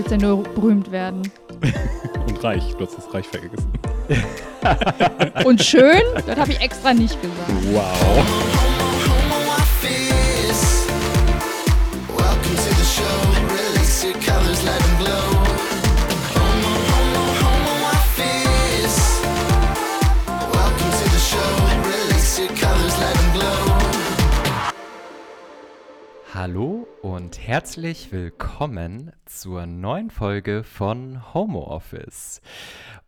willst ja nur berühmt werden. Und reich, du hast das Reich vergessen. Und schön, das habe ich extra nicht gesagt. Wow. Hallo und herzlich willkommen zur neuen Folge von Homo Office.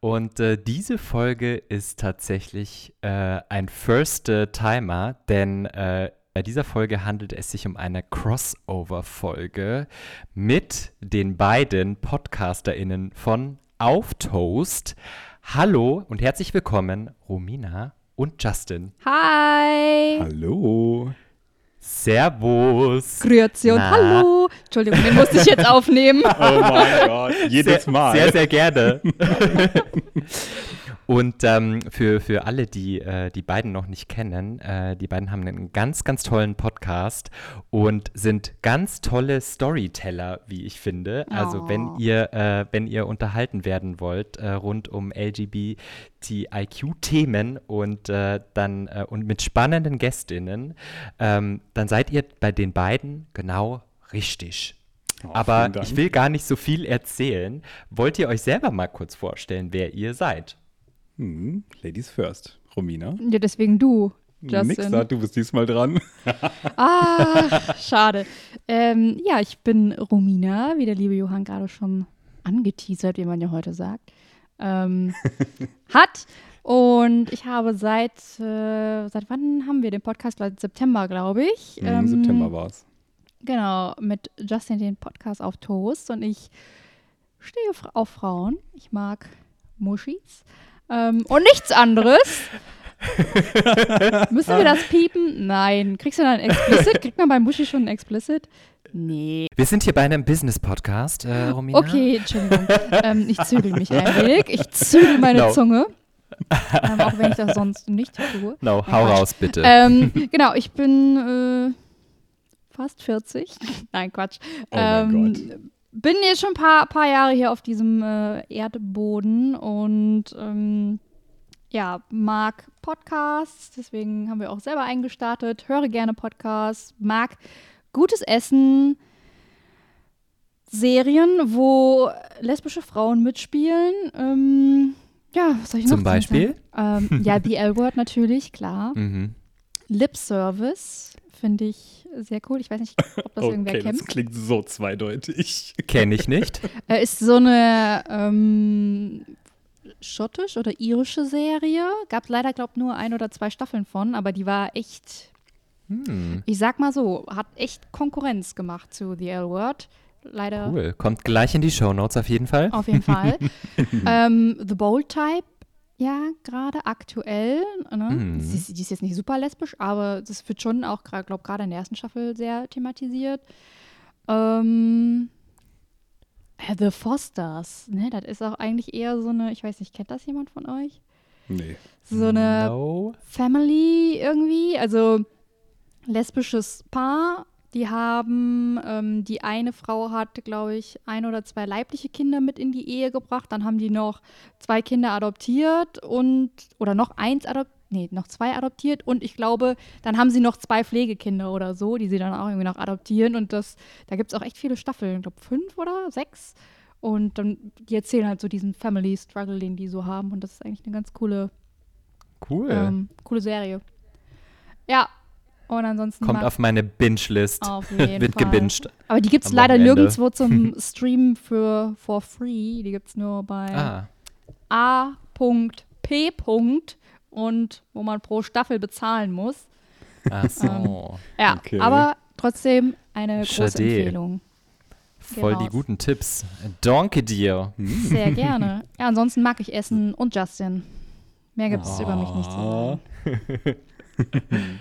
Und äh, diese Folge ist tatsächlich äh, ein First-Timer, denn äh, bei dieser Folge handelt es sich um eine Crossover-Folge mit den beiden PodcasterInnen von Auf Toast. Hallo und herzlich willkommen, Romina und Justin. Hi. Hallo. Servus. Grüezi und Na? hallo. Entschuldigung, den musste ich jetzt aufnehmen. Oh mein Gott. Jedes sehr, Mal. Sehr, sehr gerne. Und ähm, für, für alle, die äh, die beiden noch nicht kennen, äh, die beiden haben einen ganz, ganz tollen Podcast und sind ganz tolle Storyteller, wie ich finde. Also Oh. wenn ihr, äh, wenn ihr unterhalten werden wollt äh, rund um LGBTIQ-Themen und äh, dann äh, und mit spannenden Gästinnen, ähm, dann seid ihr bei den beiden genau richtig. Oh, Aber ich will gar nicht so viel erzählen. Wollt ihr euch selber mal kurz vorstellen, wer ihr seid? Hm, Ladies first. Romina. Ja, deswegen du, Justin. du bist diesmal dran. Ah, schade. Ähm, ja, ich bin Romina, wie der liebe Johann gerade schon angeteasert, wie man ja heute sagt, ähm, hat. Und ich habe seit, äh, seit wann haben wir den Podcast? Seit September, glaube ich. Im Ähm, September war's. Genau, mit Justin den Podcast auf Toast und ich stehe auf Frauen. Ich mag Muschis. Ähm, und nichts anderes. Müssen wir das piepen? Nein. Kriegst du dann ein Explicit? Kriegt man bei Muschi schon ein Explicit? Nee. Wir sind hier bei einem Business-Podcast, äh, Romina. Okay, Entschuldigung. ähm, ich zügel mich ein wenig. Ich zügel meine No. Zunge. Ähm, auch wenn ich das sonst nicht tue. No, Nein, hau Quatsch. raus, bitte. Ähm, genau, ich bin äh, fast 40. Nein, Quatsch. Oh mein ähm, Gott. Bin jetzt schon ein paar, paar Jahre hier auf diesem äh, Erdboden und ähm, ja, mag Podcasts, deswegen haben wir auch selber eingestartet, höre gerne Podcasts, mag gutes Essen, Serien, wo lesbische Frauen mitspielen. Ähm, ja, was soll ich noch Zum sagen? Beispiel? Ähm, ja, The L-Word natürlich, klar. Mhm. Lip Service finde ich sehr cool. Ich weiß nicht, ob das irgendwer Okay, kennt. das klingt so zweideutig. Kenne ich nicht. Äh, ist so eine ähm, schottisch oder irische Serie. Gab leider, glaube ich, nur ein oder zwei Staffeln von, aber die war echt, Hm, ich sag mal so, hat echt Konkurrenz gemacht zu The L-Word. Leider cool. Kommt gleich in die Shownotes auf jeden Fall. auf jeden Fall. ähm, The Bold Type, ja, gerade aktuell. Ne? Mhm. Sie, ist- die ist jetzt nicht super lesbisch, aber das wird schon auch, glaube gerade in der ersten Staffel sehr thematisiert. Ähm, äh, The Fosters, ne, das ist auch eigentlich eher so eine, ich weiß nicht, kennt das jemand von euch? Nee. So eine No. Family irgendwie, also lesbisches Paar. Die haben, ähm, die eine Frau hat, glaube ich, ein oder zwei leibliche Kinder mit in die Ehe gebracht. Dann haben die noch zwei Kinder adoptiert und, oder noch eins adoptiert, nee, noch zwei adoptiert. Und ich glaube, dann haben sie noch zwei Pflegekinder oder so, die sie dann auch irgendwie noch adoptieren. Und das, da gibt es auch echt viele Staffeln, ich glaube fünf oder sechs. Und dann, die erzählen halt so diesen Family Struggle, den die so haben. Und das ist eigentlich eine ganz coole Cool. ähm, coole Serie. Ja. Und ansonsten Kommt auf meine Binge-List. Wird Fall. gebinged. Aber die gibt es leider Wochenende. nirgendwo zum Stream für for free. Die gibt es nur bei Ah, A.P. und wo man pro Staffel bezahlen muss. ach so. Ja, Okay. aber trotzdem eine große Schade. Empfehlung. Voll die raus. guten Tipps. Danke dir. Sehr gerne. Ja, ansonsten mag ich Essen und Justin. Mehr gibt es über mich nicht zu Ah. sagen.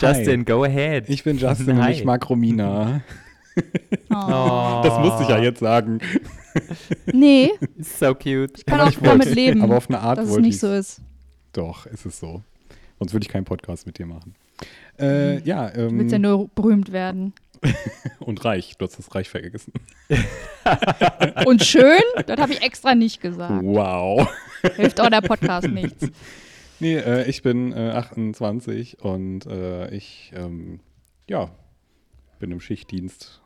Justin, go ahead. Ich bin Justin und Hi. ich mag Romina. Oh. Das musste ich ja jetzt sagen. Nee, So cute. kann Aber auch ich wollte- damit leben, aber auf eine Art dass es wollte nicht ich's. so ist. Doch, ist es so. Sonst würde ich keinen Podcast mit dir machen. Äh, ja, Du willst ja ähm, nur berühmt werden. und reich. Du hast das Reich vergessen. Und schön, das habe ich extra nicht gesagt. Wow. Hilft auch der Podcast nichts. Nee, äh, ich bin äh, 28 und äh, ich, ähm, ja, bin im Schichtdienst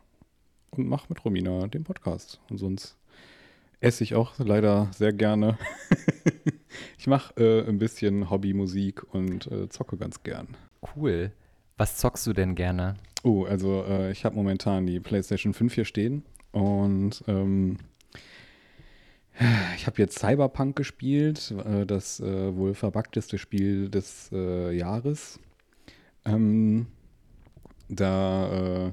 und mache mit Romina den Podcast. Und sonst esse ich auch leider sehr gerne. ich mache äh, ein bisschen Hobbymusik und äh, zocke ganz gern. Cool. Was zockst du denn gerne? Oh, also äh, ich habe momentan die PlayStation 5 hier stehen und ähm, ich habe jetzt Cyberpunk gespielt, äh, das äh, wohl verbugteste Spiel des äh, Jahres. Ähm, da, äh,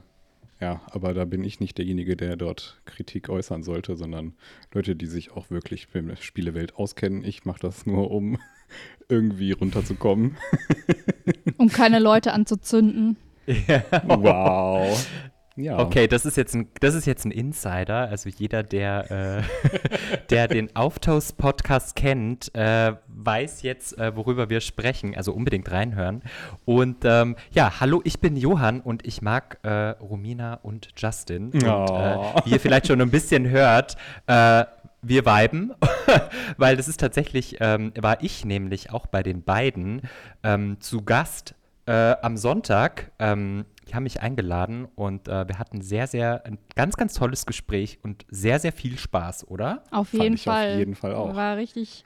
ja, aber da bin ich nicht derjenige, der dort Kritik äußern sollte, sondern Leute, die sich auch wirklich mit der Spielewelt auskennen. Ich mache das nur, um irgendwie runterzukommen. Um keine Leute anzuzünden. Wow. Ja. Okay, das ist jetzt ein, das ist jetzt ein Insider. Also jeder, der, äh, der den Auftaus-Podcast kennt, äh, weiß jetzt, äh, worüber wir sprechen. Also unbedingt reinhören. Und ähm, ja, hallo, ich bin Johann und ich mag äh, Romina und Justin. Und Oh. äh, wie ihr vielleicht schon ein bisschen hört, äh, wir viben, weil das ist tatsächlich, ähm, war ich nämlich auch bei den beiden ähm, zu Gast äh, am Sonntag. Ähm, die haben mich eingeladen und äh, wir hatten sehr, sehr, ein ganz, ganz tolles Gespräch und sehr, sehr viel Spaß, oder? Auf Fand jeden ich auf Fall. jeden Fall auch. War richtig,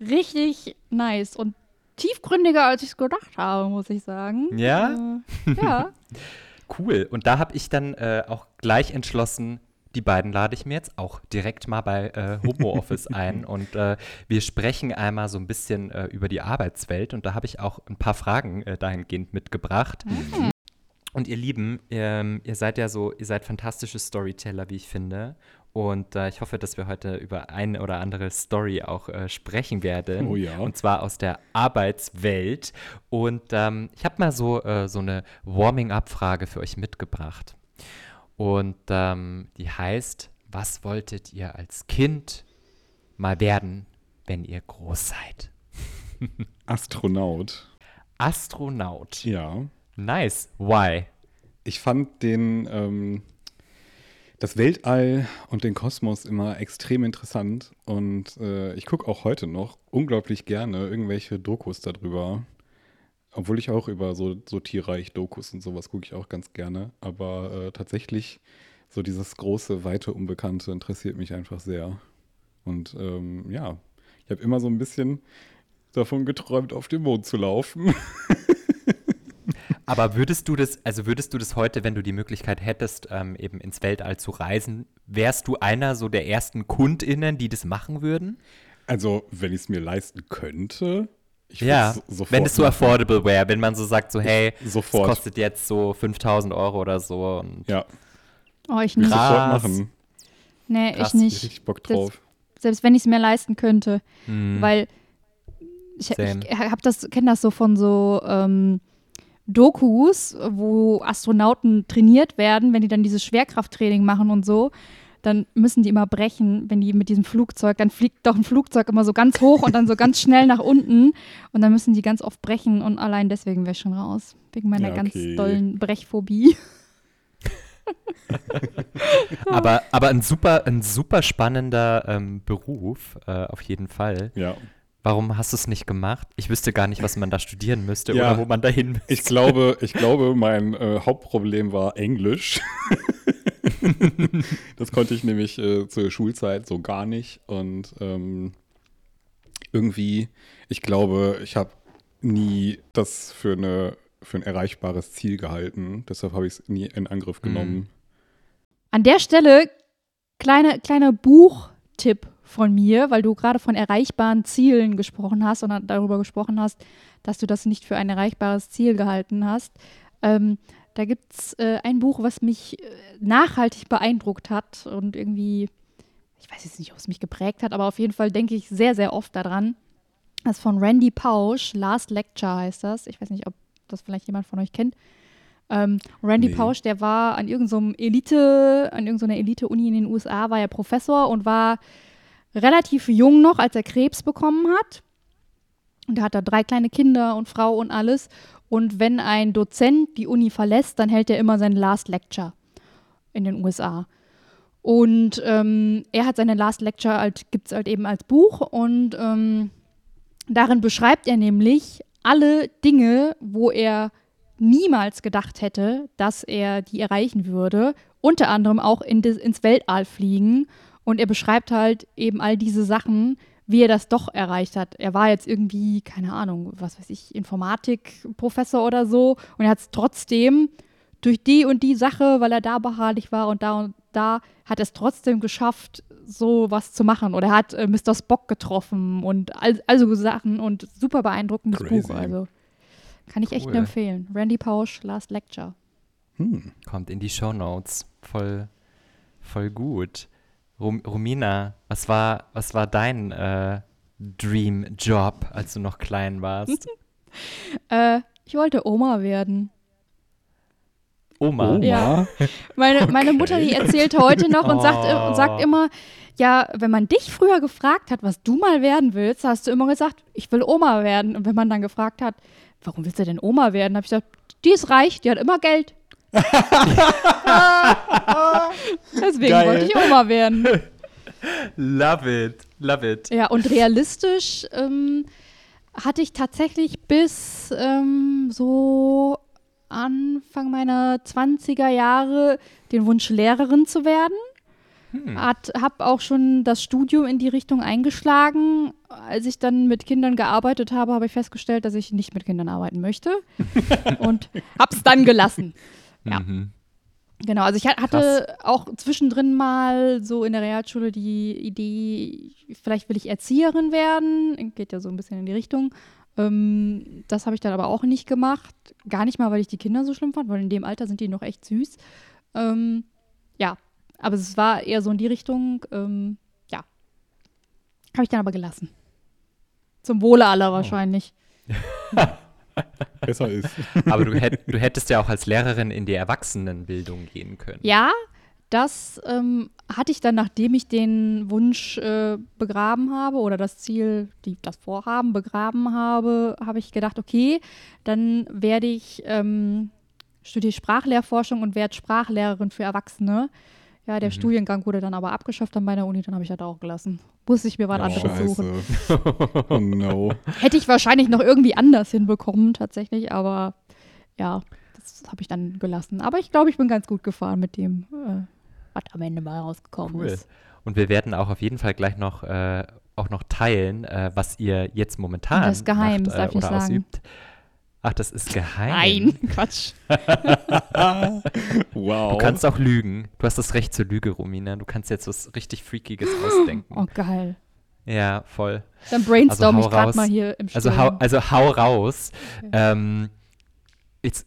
richtig nice und tiefgründiger, als ich es gedacht habe, muss ich sagen. Ja? Äh, ja. Cool. Und da habe ich dann äh, auch gleich entschlossen, die beiden lade ich mir jetzt auch direkt mal bei äh, Homo Office ein und äh, wir sprechen einmal so ein bisschen äh, über die Arbeitswelt und da habe ich auch ein paar Fragen äh, dahingehend mitgebracht. Und ihr Lieben, ähm, ihr seid ja so, ihr seid fantastische Storyteller, wie ich finde. Und äh, ich hoffe, dass wir heute über eine oder andere Story auch äh, sprechen werden. Oh ja. Und zwar aus der Arbeitswelt. Und ähm, ich habe mal so, äh, so eine Warming-up-Frage für euch mitgebracht. Und ähm, die heißt, was wolltet ihr als Kind mal werden, wenn ihr groß seid? Astronaut. Astronaut. Ja. Nice. Why? Ich fand den, ähm, das Weltall und den Kosmos immer extrem interessant und äh, ich gucke auch heute noch unglaublich gerne irgendwelche Dokus darüber. Obwohl ich auch über so, so Tierreich-Dokus und sowas gucke ich auch ganz gerne. Aber äh, tatsächlich so dieses große, weite Unbekannte interessiert mich einfach sehr. Und ähm, ja, ich habe immer so ein bisschen davon geträumt, auf dem Mond zu laufen. Aber würdest du das, also würdest du das heute, wenn du die Möglichkeit hättest, ähm, eben ins Weltall zu reisen, wärst du einer so der ersten KundInnen, die das machen würden? Also, wenn ich es mir leisten könnte, ich Ja, wenn es so affordable wäre, wenn man so sagt, so hey, Sofort. es kostet jetzt so 5000 Euro oder so. Und Ja, Oh, ich ich nicht. Krass. sofort machen. Nee, Krass, ich nicht. Richtig Bock Das- drauf. Selbst wenn ich es mir leisten könnte. Hm, Weil ich, Same. ich hab das, kenne das so von so ähm, Dokus, wo Astronauten trainiert werden, wenn die dann dieses Schwerkrafttraining machen und so, dann müssen die immer brechen, wenn die mit diesem Flugzeug, dann fliegt doch ein Flugzeug immer so ganz hoch und dann so ganz schnell nach unten und dann müssen die ganz oft brechen und allein deswegen wäre ich schon raus. Wegen meiner Ja, ganz okay. dollen Brechphobie. aber, aber ein super, ein super spannender ähm, Beruf, äh, auf jeden Fall. Ja. Warum hast du es nicht gemacht? Ich wüsste gar nicht, was man da studieren müsste Ja. oder wo man dahin müsste. Ich glaube, ich glaube, mein äh, Hauptproblem war Englisch. das konnte ich nämlich äh, zur Schulzeit so gar nicht. Und ähm, irgendwie, ich glaube, ich habe nie das für, eine, für ein erreichbares Ziel gehalten. Deshalb habe ich es nie in Angriff genommen. An der Stelle kleine, kleiner Buchtipp von mir, weil du gerade von erreichbaren Zielen gesprochen hast und darüber gesprochen hast, dass du das nicht für ein erreichbares Ziel gehalten hast. Ähm, da gibt es äh, ein Buch, was mich äh, nachhaltig beeindruckt hat und irgendwie, ich weiß jetzt nicht, ob es mich geprägt hat, aber auf jeden Fall denke ich sehr, sehr oft daran. Das ist von Randy Pausch, Last Lecture heißt das. Ich weiß nicht, ob das vielleicht jemand von euch kennt. Ähm, Randy Nee. Pausch, der war an irgendeinem Elite, an irgendeiner Elite-Uni in den USA, war er Professor und war relativ jung noch, als er Krebs bekommen hat. Und er hat da drei kleine Kinder und Frau und alles. Und wenn ein Dozent die Uni verlässt, dann hält er immer sein Last Lecture in den USA. Und ähm, er hat seine Last Lecture halt, gibt es halt eben als Buch und ähm, darin beschreibt er nämlich alle Dinge, wo er niemals gedacht hätte, dass er die erreichen würde. Unter anderem auch in des, ins Weltall fliegen. Und er beschreibt halt eben all diese Sachen, wie er das doch erreicht hat. Er war jetzt irgendwie, keine Ahnung, was weiß ich, Informatikprofessor oder so. Und er hat es trotzdem durch die und die Sache, weil er da beharrlich war und da und da, hat er es trotzdem geschafft, so was zu machen. Oder er hat äh, Mr. Spock getroffen und all, also Sachen und super beeindruckendes Crazy. Buch. Also kann ich echt Cool. nur empfehlen. Randy Pausch, Last Lecture. Hm. Kommt in die Shownotes. Voll, voll gut. Rum, Romina, was war, was war dein äh, Dream-Job, als du noch klein warst? Äh, ich wollte Oma werden. Oma. Oma? Ja. Meine, meine Mutter, die erzählt heute noch und sagt, Oh. und sagt immer, ja, wenn man dich früher gefragt hat, was du mal werden willst, hast du immer gesagt, ich will Oma werden. Und wenn man dann gefragt hat, warum willst du denn Oma werden, habe ich gesagt, die ist reich, die hat immer Geld. Deswegen Geil. wollte ich Oma werden. Love it, love it. Ja, und realistisch ähm, hatte ich tatsächlich bis ähm, so Anfang meiner 20er Jahre den Wunsch, Lehrerin zu werden. Hm. Hat, hab auch schon das Studium in die Richtung eingeschlagen. Als ich dann mit Kindern gearbeitet habe, habe ich festgestellt, dass ich nicht mit Kindern arbeiten möchte. und hab's dann gelassen. Ja. Mhm. Genau, also ich ha- hatte auch zwischendrin mal so in der Realschule die Idee, vielleicht will ich Erzieherin werden. Geht ja so ein bisschen in die Richtung. Ähm, das habe ich dann aber auch nicht gemacht. Gar nicht mal, weil ich die Kinder so schlimm fand, weil in dem Alter sind die noch echt süß. Ähm, ja, aber es war eher so in die Richtung. Ähm, ja, habe ich dann aber gelassen. Zum Wohle aller wahrscheinlich. Besser ist. Aber du, hätt, du hättest ja auch als Lehrerin in die Erwachsenenbildung gehen können. Ja, das ähm, hatte ich dann, nachdem ich den Wunsch äh, begraben habe oder das Ziel, die, das Vorhaben begraben habe, habe ich gedacht, okay, dann werde ich ähm, studiere Sprachlehrforschung und werde Sprachlehrerin für Erwachsene. Ja, der Mhm. Studiengang wurde dann aber abgeschafft an meiner Uni, dann habe ich das auch gelassen. Musste ich mir was Ja, anderes suchen. Scheiße. Oh no. Hätte ich wahrscheinlich noch irgendwie anders hinbekommen, tatsächlich, aber ja, das habe ich dann gelassen. Aber ich glaube, ich bin ganz gut gefahren mit dem, äh, was am Ende mal rausgekommen Cool. ist. Und wir werden auch auf jeden Fall gleich noch, äh, auch noch teilen, äh, was ihr jetzt momentan Das geheim, macht, ich oder sagen. Ach, das ist geheim. Nein, Quatsch. Wow. Du kannst auch lügen. Du hast das Recht zur Lüge, Romina. Du kannst jetzt was richtig Freakiges ausdenken. Oh, geil. Ja, voll. Dann brainstorm Also ich gerade mal hier im Also Stillen. hau, also hau raus. Okay. Ähm, jetzt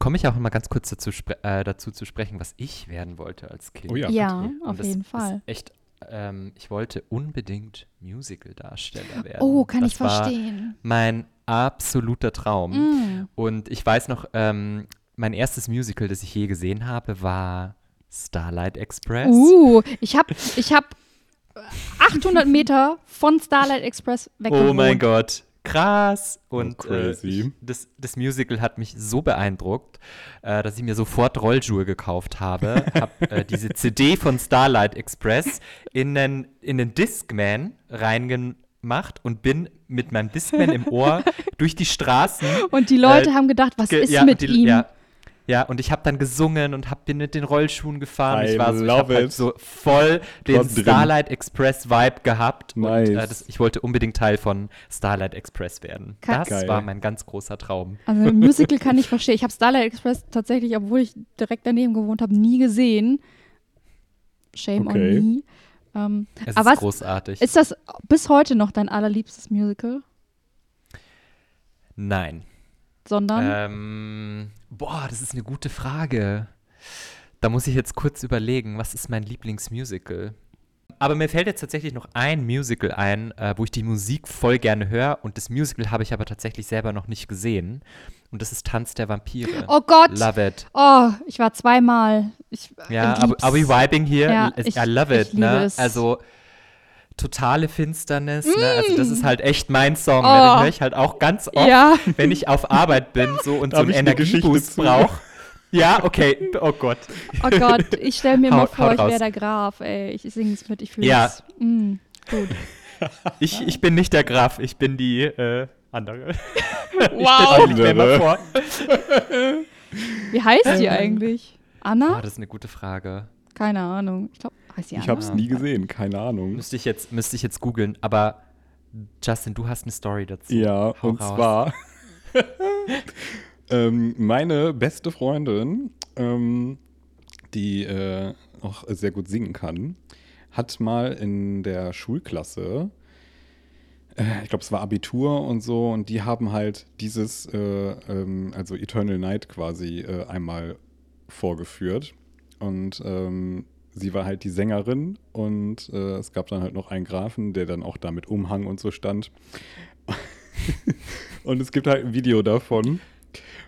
komme ich auch mal ganz kurz dazu, spre äh, dazu zu sprechen, was ich werden wollte als Kind. Oh ja. ja, auf jeden Fall. Echt, ähm, ich wollte unbedingt Musical-Darsteller werden. Oh, kann das ich war verstehen. Mein absoluter Traum. Mm. Und ich weiß noch, ähm, mein erstes Musical, das ich je gesehen habe, war Starlight Express. Uh, ich habe ich hab 800 Meter von Starlight Express weg oh mein Gott, krass. Und Oh, crazy. Äh, ich, das, das Musical hat mich so beeindruckt, äh, dass ich mir sofort Rollschuhe gekauft habe. habe äh, diese CD von Starlight Express in den, in den Discman reingemacht und bin mit meinem Discman im Ohr durch die Straßen Und die Leute Äh, haben gedacht, was Ge- ist ja, mit die, ihm? Ja, ja, und ich habe dann gesungen und hab, bin mit den Rollschuhen gefahren. I ich war so, ich halt so voll den drin. Starlight Express Vibe gehabt. Nice. Und äh, das, ich wollte unbedingt Teil von Starlight Express werden. Ka- Das Geil. war mein ganz großer Traum. Also ein Musical kann ich verstehen. Ich habe Starlight Express tatsächlich, obwohl ich direkt daneben gewohnt habe, nie gesehen. Shame Okay. on me. Ähm, Es Aber ist was- großartig. ist das bis heute noch dein allerliebstes Musical? Nein. Sondern? Ähm, boah, das ist eine gute Frage. Da muss ich jetzt kurz überlegen, was ist mein Lieblingsmusical? Aber mir fällt jetzt tatsächlich noch ein Musical ein, äh, wo ich die Musik voll gerne höre. Und das Musical habe ich aber tatsächlich selber noch nicht gesehen. Und das ist Tanz der Vampire. oh Gott! Love it. Oh, ich war zweimal. Ich, Ja, lieb's. aber are we vibing here? Ja, I- ich- I love it, ne? es. Also totale Finsternis, ne? Also das ist halt echt mein Song. Ne? Oh. Den höre ich halt auch ganz oft, Ja. wenn ich auf Arbeit bin so und Da so einen Energieboost brauche. Ja, okay. Oh Gott. Oh Gott, ich stelle mir mal vor, ich wäre der Graf, ey. Ich singe es mit, ich fühle Ja. es. Mm, gut. Ich, ich bin nicht der Graf, ich bin die äh, andere. Wow. Ich stell mal vor. Wie heißt die eigentlich? Oh, Anna? das ist eine gute Frage. Keine Ahnung. Ich glaube, heißt die Anna? Ich habe es nie gesehen, keine Ahnung. Müsste ich jetzt, müsste ich jetzt googeln, aber Justin, du hast eine Story dazu. Ja, Hau und raus. zwar ähm, meine beste Freundin, ähm, die äh, auch sehr gut singen kann, hat mal in der Schulklasse, äh, ich glaube, es war Abitur und so, und die haben halt dieses, äh, ähm, also Eternal Night quasi äh, einmal vorgeführt. Und ähm, sie war halt die Sängerin und äh, es gab dann halt noch einen Grafen, der dann auch da mit Umhang und so stand. und es gibt halt ein Video davon.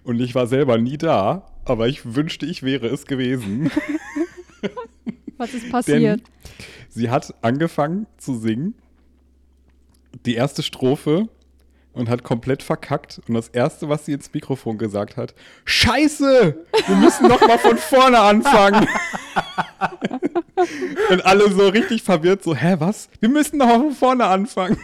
Und ich war selber nie da, aber ich wünschte, ich wäre es gewesen. Was ist Denn passiert? sie hat angefangen zu singen, die erste Strophe und hat komplett verkackt. Und das erste, was sie ins Mikrofon gesagt hat: Scheiße! Wir müssen noch mal von vorne anfangen. und alle so richtig verwirrt, so: Hä, was? Wir müssen noch mal von vorne anfangen.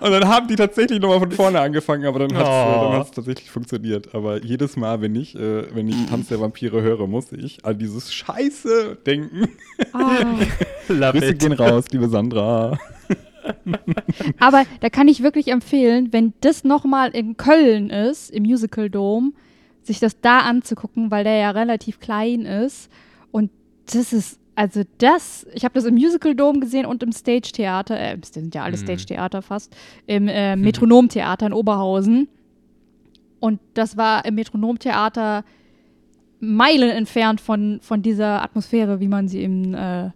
Und dann haben die tatsächlich noch mal von vorne angefangen, aber dann hat es äh, Oh. tatsächlich funktioniert. Aber jedes Mal, wenn ich, äh, wenn ich Tanz der Vampire höre, muss ich an dieses Scheiße denken. Love Grüße it. gehen raus, liebe Sandra. Aber da kann ich wirklich empfehlen, wenn das nochmal in Köln ist, im Musical Dome, sich das da anzugucken, weil der ja relativ klein ist. Und das ist, also das, ich habe das im Musical Dome gesehen und im Stage Theater, äh, das sind ja alle Mhm. Stage Theater fast, im äh, Metronomtheater in Oberhausen. Und das war im Metronomtheater Meilen entfernt von, von dieser Atmosphäre, wie man sie in, äh,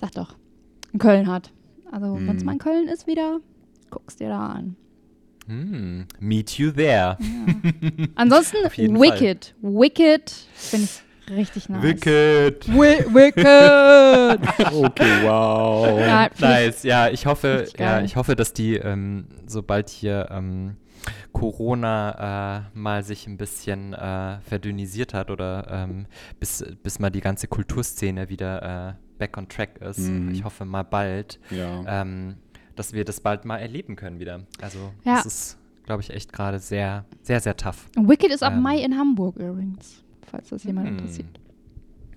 sag doch, in Köln hat. Also, wenn es Mhm. mal in Köln ist wieder, guckst dir da an. Hm, meet you there. Ansonsten Auf jeden Wicked. Wicked finde ich richtig nice. Wicked. Wi Wicked! Okay, wow. ja, Nice, ja, ich hoffe, ja, ich hoffe, dass die, ähm, sobald hier ähm, Corona äh, mal sich ein bisschen äh, verdünnisiert hat oder ähm, bis, bis mal die ganze Kulturszene wieder äh, back on track ist, Mhm. ich hoffe mal bald, Ja. ähm, dass wir das bald mal erleben können wieder. Also Ja. das ist, glaube ich, echt gerade sehr, sehr, sehr tough. Wicked ist ab Ähm. Mai in Hamburg übrigens, falls das jemand Hm. interessiert.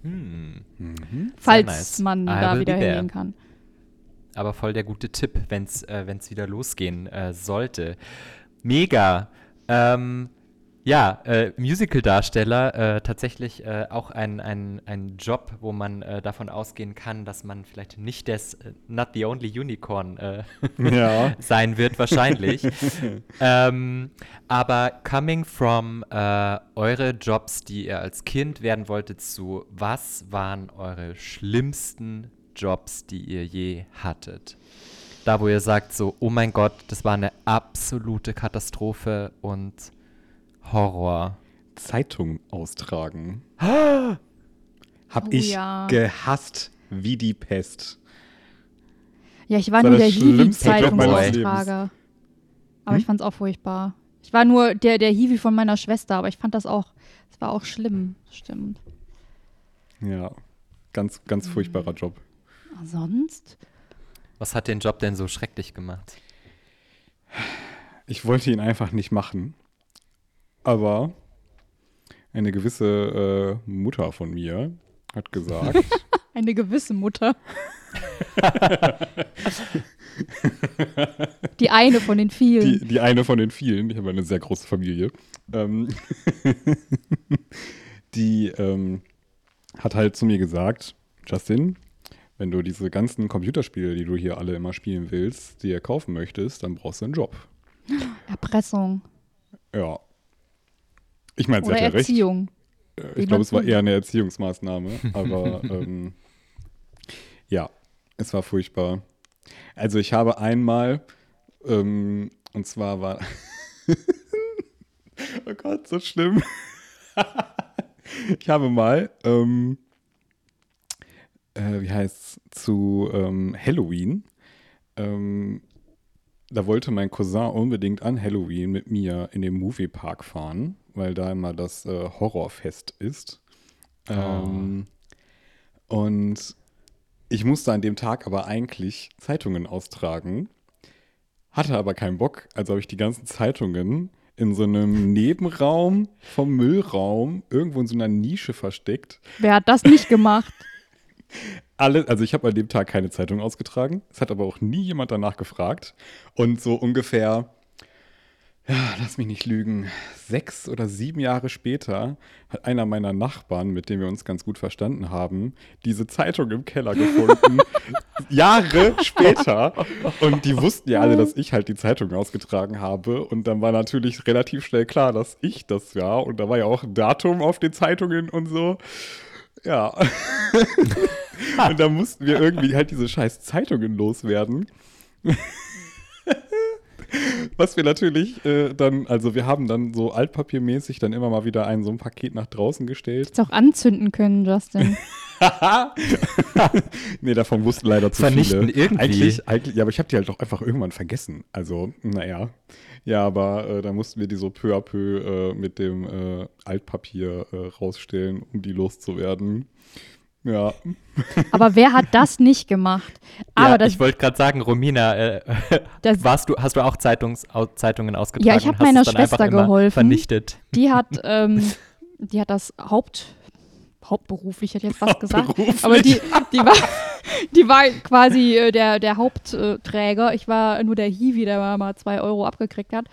Hm. Mhm. Falls nice. man I da wieder hingehen kann. Aber voll der gute Tipp, wenn es äh, wenn's wieder losgehen äh, sollte. Mega. Ähm, ja, äh, Musical-Darsteller, äh, tatsächlich äh, auch ein, ein, ein Job, wo man äh, davon ausgehen kann, dass man vielleicht nicht das äh, Not the Only Unicorn äh, Ja. sein wird, wahrscheinlich. ähm, aber coming from eure Jobs, die ihr als Kind werden wolltet, zu was waren eure schlimmsten Jobs, die ihr je hattet? Da, wo ihr sagt, so, oh mein Gott, das war eine absolute Katastrophe und Horror. Zeitung austragen. Hab Oh ich ja. gehasst wie die Pest. Ja, ich war war nur der Hiwi-Zeitungsaustrager. Aber Hm? ich fand es auch furchtbar. Ich war nur der, der Hiwi von meiner Schwester, aber ich fand das auch, das war auch schlimm. Stimmt. Ja. Ganz, ganz furchtbarer Job. Aber sonst? Was hat den Job denn so schrecklich gemacht? Ich wollte ihn einfach nicht machen. Aber eine gewisse äh, Mutter von mir hat gesagt, Eine gewisse Mutter. Die eine von den vielen. die, die eine von den vielen, ich habe eine sehr große Familie, ähm, die ähm, hat halt zu mir gesagt, Justin, wenn du diese ganzen Computerspiele, die du hier alle immer spielen willst, dir kaufen möchtest, dann brauchst du einen Job. Erpressung. Ja. Ich meine, sie Oder hat ja recht. Erziehung. Äh, Ich glaube, es war eher eine Erziehungsmaßnahme, aber ähm, ja, es war furchtbar. Also ich habe einmal, ähm, und zwar war, oh Gott, so schlimm. ich habe mal, ähm, äh, wie heißt zu ähm, Halloween, ähm, da wollte mein Cousin unbedingt an Halloween mit mir in den Moviepark fahren, weil da immer das äh, Horrorfest ist. Ähm, und ich musste an dem Tag aber eigentlich Zeitungen austragen, hatte aber keinen Bock, also habe ich die ganzen Zeitungen in so einem Nebenraum vom Müllraum irgendwo in so einer Nische versteckt. Wer hat das nicht gemacht? Alle, also ich habe an dem Tag keine Zeitung ausgetragen. Es hat aber auch nie jemand danach gefragt. Und so ungefähr, ja, lass mich nicht lügen, sechs oder sieben Jahre später hat einer meiner Nachbarn, mit dem wir uns ganz gut verstanden haben, diese Zeitung im Keller gefunden. Jahre später. Und die wussten ja alle, dass ich halt die Zeitung ausgetragen habe. Und dann war natürlich relativ schnell klar, dass ich das war. Und da war ja auch ein Datum auf den Zeitungen und so. Ja. und da mussten wir irgendwie halt diese scheiß Zeitungen loswerden. Was wir natürlich äh, dann, also wir haben dann so altpapiermäßig dann immer mal wieder ein so ein Paket nach draußen gestellt. Hättest auch anzünden können, Justin. nee, davon wussten leider zu Vernichten viele. irgendwie. Eigentlich, eigentlich, ja, aber ich habe die halt auch einfach irgendwann vergessen. Also, naja. Ja, aber äh, da mussten wir die so peu à peu äh, mit dem äh, Altpapier äh, rausstellen, um die loszuwerden. Ja. Aber wer hat das nicht gemacht? Aber ja, das, ich wollte gerade sagen, Romina, äh, das, warst du, hast du auch Zeitungs, Zeitungen ausgetragen? Ja, ich hab und hast meiner Schwester geholfen. Vernichtet. die hat, ähm, die hat das Haupt, hauptberuflich, hätte ich jetzt fast gesagt. Aber die, die war, die war quasi äh, der, der Hauptträger. Ich war nur der Hiwi, der mal zwei Euro abgekriegt hat.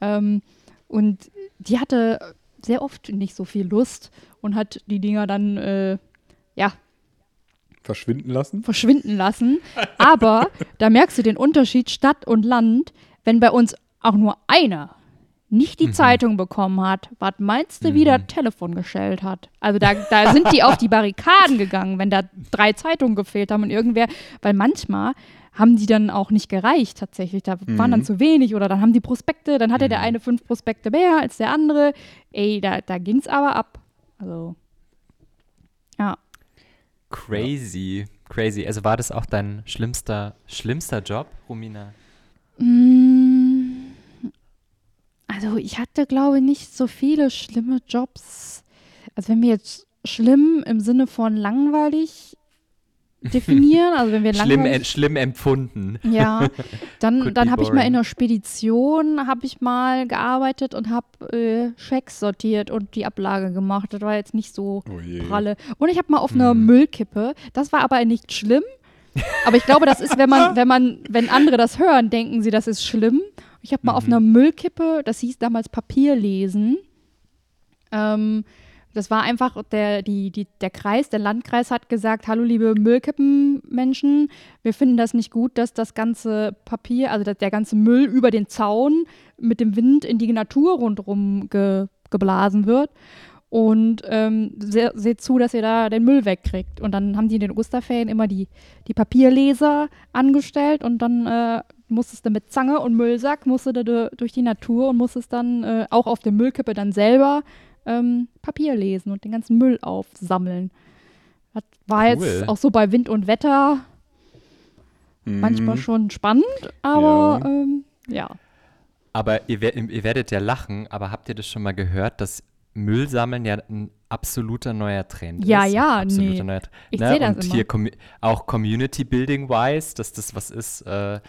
Ähm, und die hatte sehr oft nicht so viel Lust und hat die Dinger dann, äh, ja, Verschwinden lassen. verschwinden lassen. Aber da merkst du den Unterschied Stadt und Land, wenn bei uns auch nur einer nicht die Zeitung bekommen hat, was meinst du, wie der Telefon gestellt hat? Also da, da sind die auf die Barrikaden gegangen, wenn da drei Zeitungen gefehlt haben und irgendwer, weil manchmal haben die dann auch nicht gereicht tatsächlich. Da waren dann zu wenig oder dann haben die Prospekte, dann hatte der eine fünf Prospekte mehr als der andere. Ey, da, da ging es aber ab. Also. Crazy, crazy. Also war das auch dein schlimmster, schlimmster Job, Romina? Mm, Also ich hatte, glaube ich, nicht so viele schlimme Jobs. Also wenn wir jetzt schlimm im Sinne von langweilig definieren, also wenn wir Schlimm, äh, schlimm empfunden. ja, dann, dann be habe ich mal in einer Spedition habe ich mal gearbeitet und habe äh, Schecks sortiert und die Ablage gemacht. Das war jetzt nicht so Oh pralle. Und ich habe mal auf einer Hm. Müllkippe. Das war aber nicht schlimm. Aber ich glaube, das ist, wenn man, wenn man, wenn andere das hören, denken sie, das ist schlimm. Ich habe mal auf einer Müllkippe, das hieß damals Papier lesen. Ähm, das war einfach, der, die, die, der Kreis, der Landkreis hat gesagt, hallo liebe Müllkippenmenschen, wir finden das nicht gut, dass das ganze Papier, also der ganze Müll über den Zaun mit dem Wind in die Natur rundherum ge, geblasen wird. Und ähm, se, seht zu, dass ihr da den Müll wegkriegt. Und dann haben die in den Osterferien immer die, die Papierleser angestellt und dann äh, musstest du mit Zange und Müllsack, musst du da du- durch die Natur und musstest dann äh, auch auf der Müllkippe dann selber ähm, Papier lesen und den ganzen Müll aufsammeln. Das war Cool. jetzt auch so bei Wind und Wetter manchmal Mhm. schon spannend, aber Ja. ähm, ja. Aber ihr, ihr werdet ja lachen, aber habt ihr das schon mal gehört, dass Müll sammeln ja ein absoluter neuer Trend Ja, ist? ja, absoluter nee. Neuer, Ich ne? seh das Und immer. hier commu- auch Community Building wise, dass das was ist. Äh,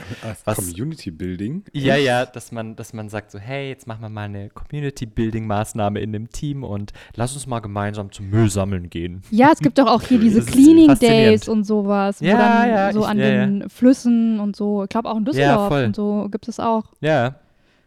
was- Community Building. ja, ja, dass man, dass man sagt so, hey, jetzt machen wir mal eine Community Building Maßnahme in dem Team und lass uns mal gemeinsam zum Müll sammeln gehen. Ja, es gibt doch auch hier diese Das Cleaning. Days und sowas, wo Ja, dann ja, so ich- an ja, ja. den Flüssen und so, ich glaube auch in Düsseldorf und so gibt es auch. Ja,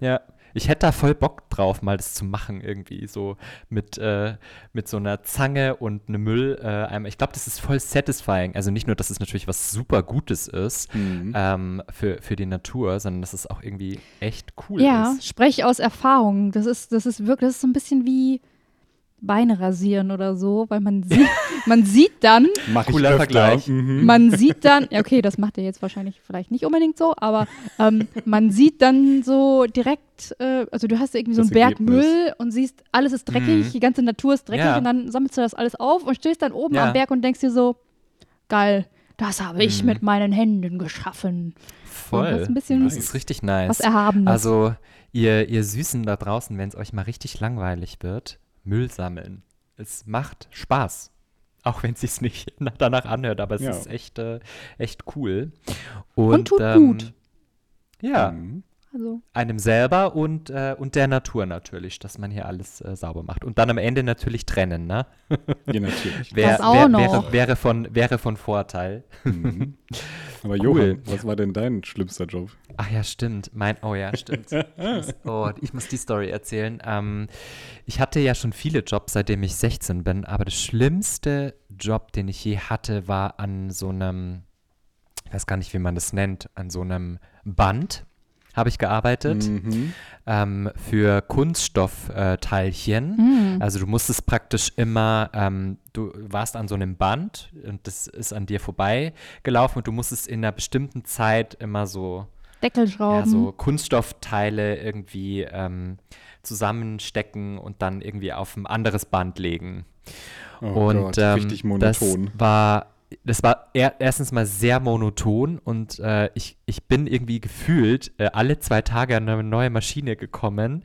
ja. Ich hätte da voll Bock drauf, mal das zu machen, irgendwie. So mit, äh, mit so einer Zange und einem Müll. Äh, ich glaube, das ist voll satisfying. Also nicht nur, dass es natürlich was super Gutes ist Mhm. ähm, für, für die Natur, sondern dass es auch irgendwie echt cool Ja, ist. sprech aus Erfahrung. Das ist, das ist wirklich, das ist so ein bisschen wie Beine rasieren oder so, weil man sieht, man sieht dann, Cooler. Vergleich. Mhm. man sieht dann, ja, okay, das macht ihr jetzt wahrscheinlich vielleicht nicht unbedingt so, aber ähm, man sieht dann so direkt, äh, also du hast irgendwie so Das einen Berg. Müll und siehst, alles ist dreckig, Mhm. die ganze Natur ist dreckig Ja. und dann sammelst du das alles auf und stehst dann oben Ja. am Berg und denkst dir so, geil, das habe ich Mhm. mit meinen Händen geschaffen. Voll. das ist ein bisschen das ist richtig nice. Was Erhabenes. Also, ihr, ihr Süßen da draußen, wenn es euch mal richtig langweilig wird, Müll sammeln. Es macht Spaß. Auch wenn es sich nicht na- danach anhört, aber es Ja. ist echt, äh, echt cool. Und tut ähm, gut. Ja, Mhm. Also, einem selber und, äh, und der Natur natürlich, dass man hier alles äh, sauber macht. Und dann am Ende natürlich trennen, ne? Ja, natürlich. Wär, Das auch wär, noch. Wäre, wäre, von, wäre von Vorteil. Mhm. Aber Cool. Johann, was war denn dein schlimmster Job? Ach ja, stimmt. Mein, oh ja, stimmt. Ich muss, oh, ich muss die Story erzählen. Ähm, ich hatte ja schon viele Jobs, seitdem ich 16 bin, aber der schlimmste Job, den ich je hatte, war an so einem, ich weiß gar nicht, wie man das nennt, an so einem Band habe ich gearbeitet Mhm. ähm, für Kunststoffteilchen. mm, Also du musstest praktisch immer, ähm, du warst an so einem Band und das ist an dir vorbei gelaufen und du musstest in einer bestimmten Zeit immer so ja, Deckelschrauben. so Kunststoffteile irgendwie ähm, zusammenstecken und dann irgendwie auf ein anderes Band legen. Oh und Gott, ähm, richtig monoton. das war das war er, erstens mal sehr monoton und äh, ich, ich bin irgendwie gefühlt äh, alle zwei Tage an eine neue Maschine gekommen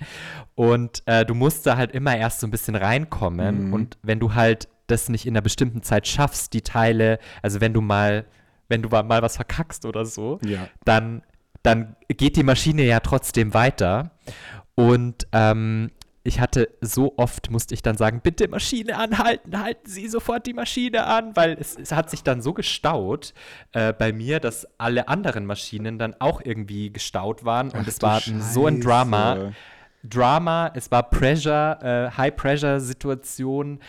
und äh, du musst da halt immer erst so ein bisschen reinkommen Mhm. und wenn du halt das nicht in einer bestimmten Zeit schaffst, die Teile, also wenn du mal, wenn du mal was verkackst oder so, ja. dann, dann geht die Maschine ja trotzdem weiter. Und ähm, ich hatte so oft, musste ich dann sagen, bitte Maschine anhalten, halten Sie sofort die Maschine an, weil es, es hat sich dann so gestaut äh, bei mir, dass alle anderen Maschinen dann auch irgendwie gestaut waren. Und Ach es war ein- so ein Drama. Scheiße. Drama, es war Pressure, äh, High-Pressure-Situation,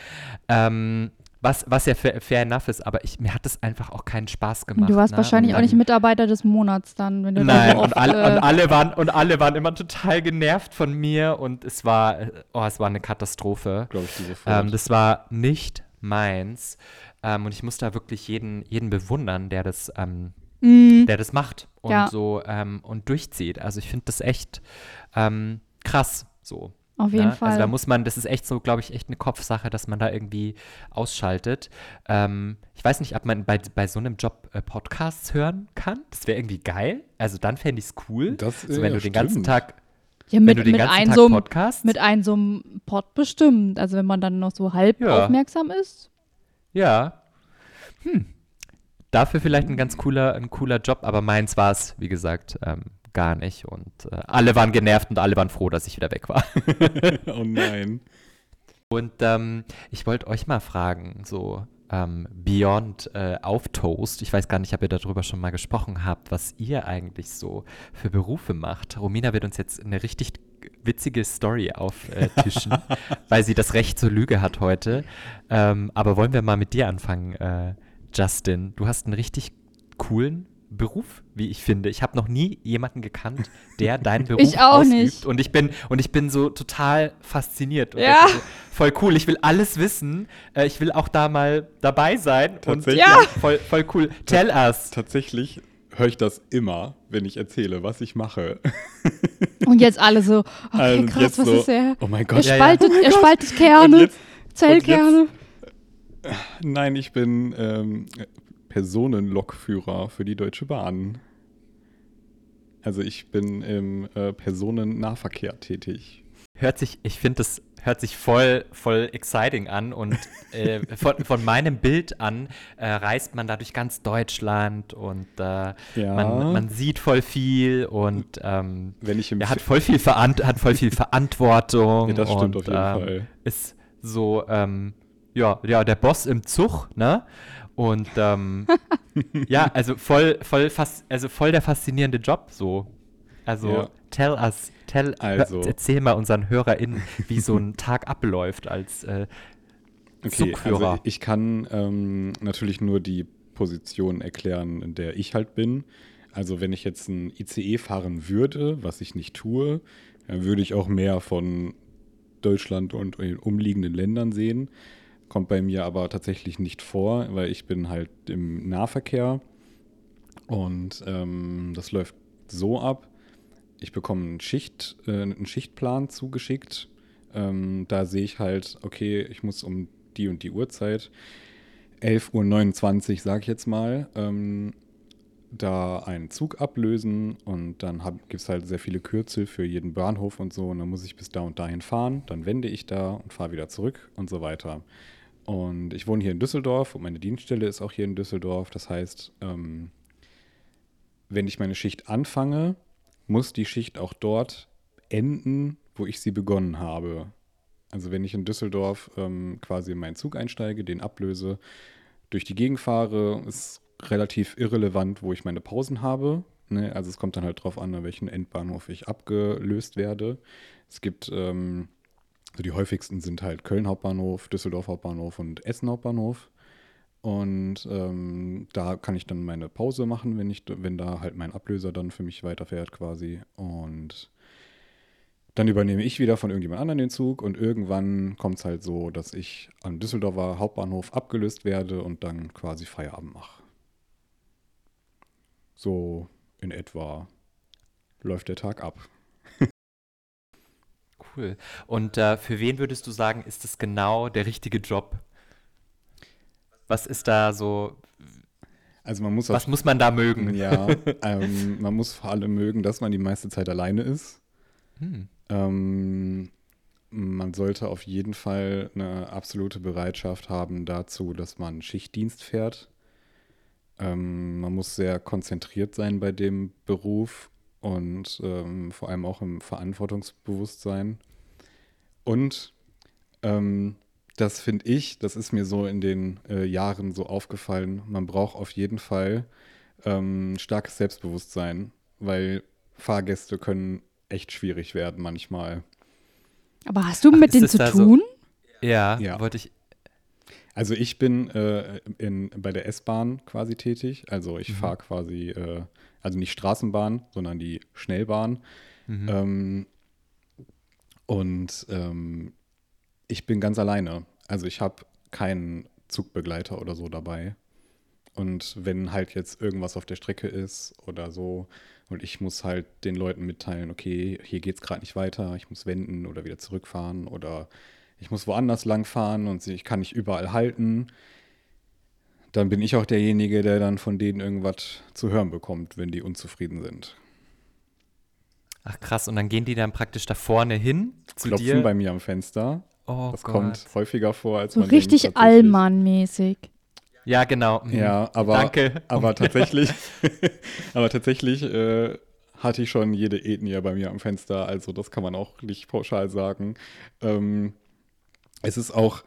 ähm, was, was ja fair, fair enough ist, aber ich, mir hat es einfach auch keinen Spaß gemacht. du warst ne? wahrscheinlich Und auch nicht dann- Mitarbeiter des Monats dann, wenn du Nein, und oft, alle, äh, und, alle waren, und alle waren immer total genervt von mir und es war, oh, es war eine Katastrophe. Glaube ich sofort. Ähm, das war nicht meins. Ähm, und ich muss da wirklich jeden, jeden bewundern, der das, ähm, mm, der das macht und Ja. so ähm, und durchzieht. Also ich finde das echt ähm, krass so. Auf jeden ne? Fall. Also da muss man, das ist echt so, glaube ich, echt eine Kopfsache, dass man da irgendwie ausschaltet. Ähm, ich weiß nicht, ob man bei, bei so einem Job äh, Podcasts hören kann. Das wäre irgendwie geil. Also dann fände ich es cool. Das, so, wenn äh, du den ganzen stimmt. Tag, ja, wenn mit, du den mit ganzen einem Tag so einem- Podcast. mit einem so einem Pod bestimmt. Also wenn man dann noch so halb Ja. aufmerksam ist. Ja. Hm. Dafür vielleicht ein ganz cooler, ein cooler Job, aber meins war es, wie gesagt, ähm, gar nicht. Und äh, alle waren genervt und alle waren froh, dass ich wieder weg war. oh nein. Und ähm, ich wollte euch mal fragen, so ähm, Beyond äh, auf Toast, ich weiß gar nicht, ob ihr darüber schon mal gesprochen habt, was ihr eigentlich so für Berufe macht. Romina wird uns jetzt eine richtig witzige Story auftischen, weil sie das Recht zur Lüge hat heute. Ähm, aber wollen wir mal mit dir anfangen, äh, Justin? Du hast einen richtig coolen Beruf, wie ich finde. Ich habe noch nie jemanden gekannt, der deinen Beruf Ich auch ausübt. nicht. Und ich bin und ich bin so total fasziniert. Und Ja. so, voll cool. Ich will alles wissen. Äh, ich will auch da mal dabei sein. Und Tatsächlich? ja, voll, voll cool. Tell us. Tatsächlich höre ich das immer, wenn ich erzähle, was ich mache. Und jetzt alle so, okay, Also krass, jetzt was so, ist er? Oh mein Er Gott. Ja, ja. spaltet, er spaltet Und Kerne, jetzt- Zellkerne. Nein, ich bin ähm, Personenlokführer für die Deutsche Bahn. Also ich bin im äh, Personennahverkehr tätig. Hört sich, ich finde das hört sich voll, voll exciting an und äh, von, von meinem Bild an äh, reist man da durch ganz Deutschland und äh, Ja. man, man sieht voll viel und ähm, Wenn ich im er hat voll viel, Veran hat voll viel Verantwortung. Ja, das stimmt und, auf jeden ähm, Fall. Ist so, ähm, ja, ja, der Boss im Zug, ne? Und ähm, ja, also voll, voll fast, also voll der faszinierende Job so. Also Ja. tell us, tell, Also. hör, erzähl mal unseren HörerInnen, wie so ein Tag abläuft als äh, Okay, Zugführer. also ich kann ähm, natürlich nur die Position erklären, in der ich halt bin. Also wenn ich jetzt ein ICE fahren würde, was ich nicht tue, dann würde ich auch mehr von Deutschland und den umliegenden Ländern sehen. Kommt bei mir aber tatsächlich nicht vor, weil ich bin halt im Nahverkehr und ähm, das läuft so ab. Ich bekomme einen, Schicht, äh, einen Schichtplan zugeschickt. Ähm, da sehe ich halt, okay, ich muss um die und die Uhrzeit 11.29 Uhr, sage ich jetzt mal, ähm, da einen Zug ablösen und dann gibt es halt sehr viele Kürzel für jeden Bahnhof und so und dann muss ich bis da und dahin fahren, dann wende ich da und fahre wieder zurück und so weiter. Und ich wohne hier in Düsseldorf und meine Dienststelle ist auch hier in Düsseldorf. Das heißt, ähm, wenn ich meine Schicht anfange, muss die Schicht auch dort enden, wo ich sie begonnen habe. Also wenn ich in Düsseldorf ähm, quasi in meinen Zug einsteige, den ablöse, durch die Gegend fahre, ist relativ irrelevant, wo ich meine Pausen habe. Ne? Also es kommt dann halt drauf an, an welchen Endbahnhof ich abgelöst werde. Es gibt, ähm, so die häufigsten sind halt Köln Hauptbahnhof, Düsseldorf Hauptbahnhof und Essen Hauptbahnhof. Und ähm, da kann ich dann meine Pause machen, wenn, ich, wenn da halt mein Ablöser dann für mich weiterfährt quasi. Und dann übernehme ich wieder von irgendjemand anderem den Zug und irgendwann kommt es halt so, dass ich am Düsseldorfer Hauptbahnhof abgelöst werde und dann quasi Feierabend mache. So in etwa läuft der Tag ab. Cool. Und äh, für wen würdest du sagen, ist das genau der richtige Job? Was ist da so, Also man muss was muss man da mögen? Ja, ähm, man muss vor allem mögen, dass man die meiste Zeit alleine ist. Hm. Ähm, man sollte auf jeden Fall eine absolute Bereitschaft haben dazu, dass man Schichtdienst fährt. Ähm, man muss sehr konzentriert sein bei dem Beruf und ähm, vor allem auch im Verantwortungsbewusstsein. Und ähm, das finde ich, das ist mir so in den äh, Jahren so aufgefallen, man braucht auf jeden Fall ähm, starkes Selbstbewusstsein, weil Fahrgäste können echt schwierig werden manchmal. Aber hast du Ach, mit denen zu da so- tun? Ja, Ja. wollte ich. Also ich bin äh, in, bei der S-Bahn quasi tätig. Also ich fahre quasi, äh, also nicht Straßenbahn, sondern die Schnellbahn. Mhm. Ähm, und ähm, ich bin ganz alleine. Also ich habe keinen Zugbegleiter oder so dabei. Und wenn halt jetzt irgendwas auf der Strecke ist oder so, und ich muss halt den Leuten mitteilen, okay, hier geht's gerade nicht weiter, ich muss wenden oder wieder zurückfahren oder ich muss woanders langfahren und ich kann nicht überall halten, dann bin ich auch derjenige, der dann von denen irgendwas zu hören bekommt, wenn die unzufrieden sind. Ach krass, und dann gehen die dann praktisch da vorne hin zu Klopfen dir. bei mir am Fenster. oh Das Gott. kommt häufiger vor, als So man richtig. Allmann-mäßig. Ja, genau. Mhm. Ja, aber, Danke. aber tatsächlich, aber tatsächlich äh, hatte ich schon jede Ethnie bei mir am Fenster, also das kann man auch nicht pauschal sagen. Ähm, es ist auch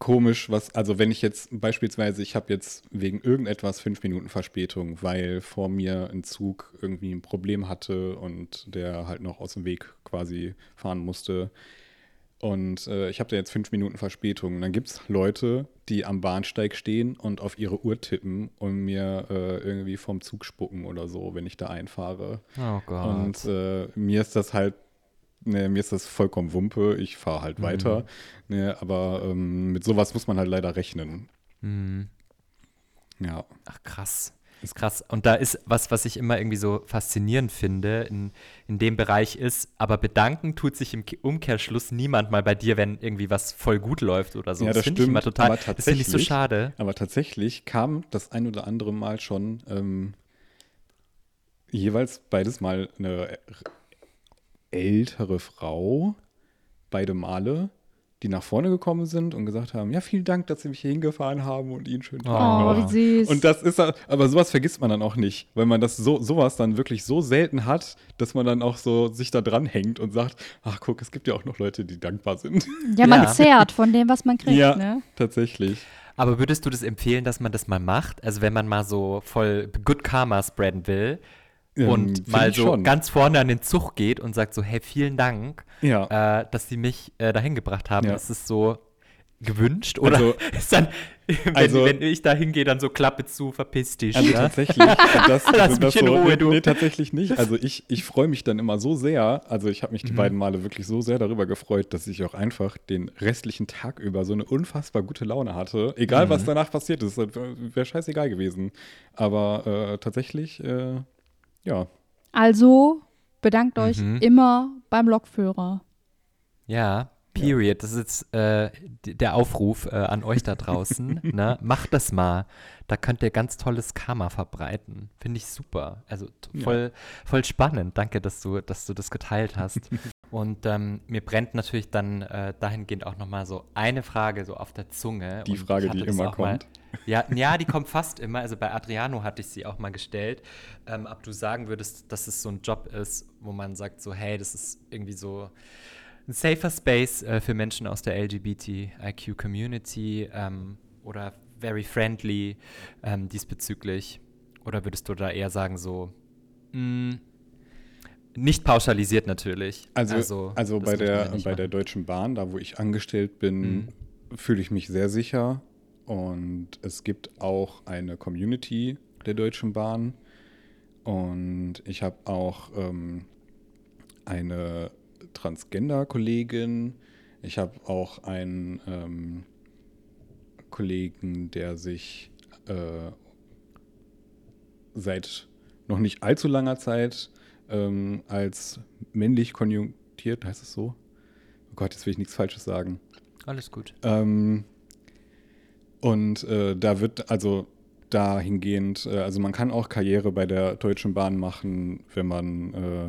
komisch, was, also wenn ich jetzt beispielsweise, ich habe jetzt wegen irgendetwas fünf Minuten Verspätung, weil vor mir ein Zug irgendwie ein Problem hatte und der halt noch aus dem Weg quasi fahren musste. Und äh, ich habe da jetzt fünf Minuten Verspätung. Dann gibt es Leute, die am Bahnsteig stehen und auf ihre Uhr tippen und mir äh, irgendwie vom Zug spucken oder so, wenn ich da einfahre. Oh Gott. Und äh, mir ist das halt, ne, mir ist das vollkommen Wumpe. Ich fahre halt weiter. Ne, aber ähm, mit sowas muss man halt leider rechnen. Mhm. Ja. Ach krass. Ist krass. Und da ist was, was ich immer irgendwie so faszinierend finde in, in dem Bereich ist, aber bedanken tut sich im Ke- Umkehrschluss niemand mal bei dir, wenn irgendwie was voll gut läuft oder so. Ja, das finde ich immer stimmt, total. Das finde ich so schade. Aber tatsächlich kam das ein oder andere Mal schon ähm, jeweils beides Mal eine ältere Frau, beide Male, die nach vorne gekommen sind und gesagt haben, ja, vielen Dank, dass Sie mich hier hingefahren haben und Ihnen schönen Tag Oh, wie süß. Und das ist, aber sowas vergisst man dann auch nicht, weil man das so, sowas dann wirklich so selten hat, dass man dann auch so sich da dran hängt und sagt, ach guck, es gibt ja auch noch Leute, die dankbar sind. ja, man Ja. zehrt von dem, was man kriegt, ja, ne? tatsächlich. Aber würdest du das empfehlen, dass man das mal macht? Also wenn man mal so voll Good Karma spreaden will und find mal so schon. ganz vorne an den Zug geht und sagt so, hey, vielen Dank, Ja. äh, dass sie mich äh, dahin gebracht haben. Ja. Ist es so gewünscht? Oder Also- ist dann, wenn, Also- wenn ich da hingehe, dann so Klappe zu, verpiss dich. Also ja? tatsächlich, das, Lass also mich das in so, Ruhe, du. nee, tatsächlich nicht. Also ich, ich freue mich dann immer so sehr, also ich habe mich Mhm. die beiden Male wirklich so sehr darüber gefreut, dass ich auch einfach den restlichen Tag über so eine unfassbar gute Laune hatte. Egal, Mhm. was danach passiert ist, wäre scheißegal gewesen. Aber äh, tatsächlich, äh, ja, Also bedankt euch Mhm. immer beim Lokführer. Ja, Period. Das ist jetzt äh, der Aufruf äh, an euch da draußen. ne? Macht das mal. Da könnt ihr ganz tolles Karma verbreiten. Finde ich super. Also t- Ja. voll, voll spannend. Danke, dass du, dass du das geteilt hast. Und ähm, mir brennt natürlich dann äh, dahingehend auch nochmal so eine Frage so auf der Zunge. Die Und Frage, die immer auch mal- kommt. Ja, ja, die kommt fast immer. Also bei Adriano hatte ich sie auch mal gestellt. Ähm, ob du sagen würdest, dass es so ein Job ist, wo man sagt, so, hey, das ist irgendwie so ein safer Space äh, für Menschen aus der LGBTIQ-Community ähm, oder very friendly ähm, diesbezüglich? Oder würdest du da eher sagen, so, mh, nicht pauschalisiert natürlich. Also, also, das bei, der, bei der. Deutschen Bahn, da wo ich angestellt bin, Mhm. fühle ich mich sehr sicher. Und es gibt auch eine Community der Deutschen Bahn. Und ich habe auch ähm, eine Transgender-Kollegin. Ich habe auch einen ähm, Kollegen, der sich äh, seit noch nicht allzu langer Zeit ähm, als männlich konjunktiert, heißt es so? Oh Gott, jetzt will ich nichts Falsches sagen. Alles gut. Ähm, und äh, da wird also dahingehend, äh, also man kann auch Karriere bei der Deutschen Bahn machen, wenn man äh,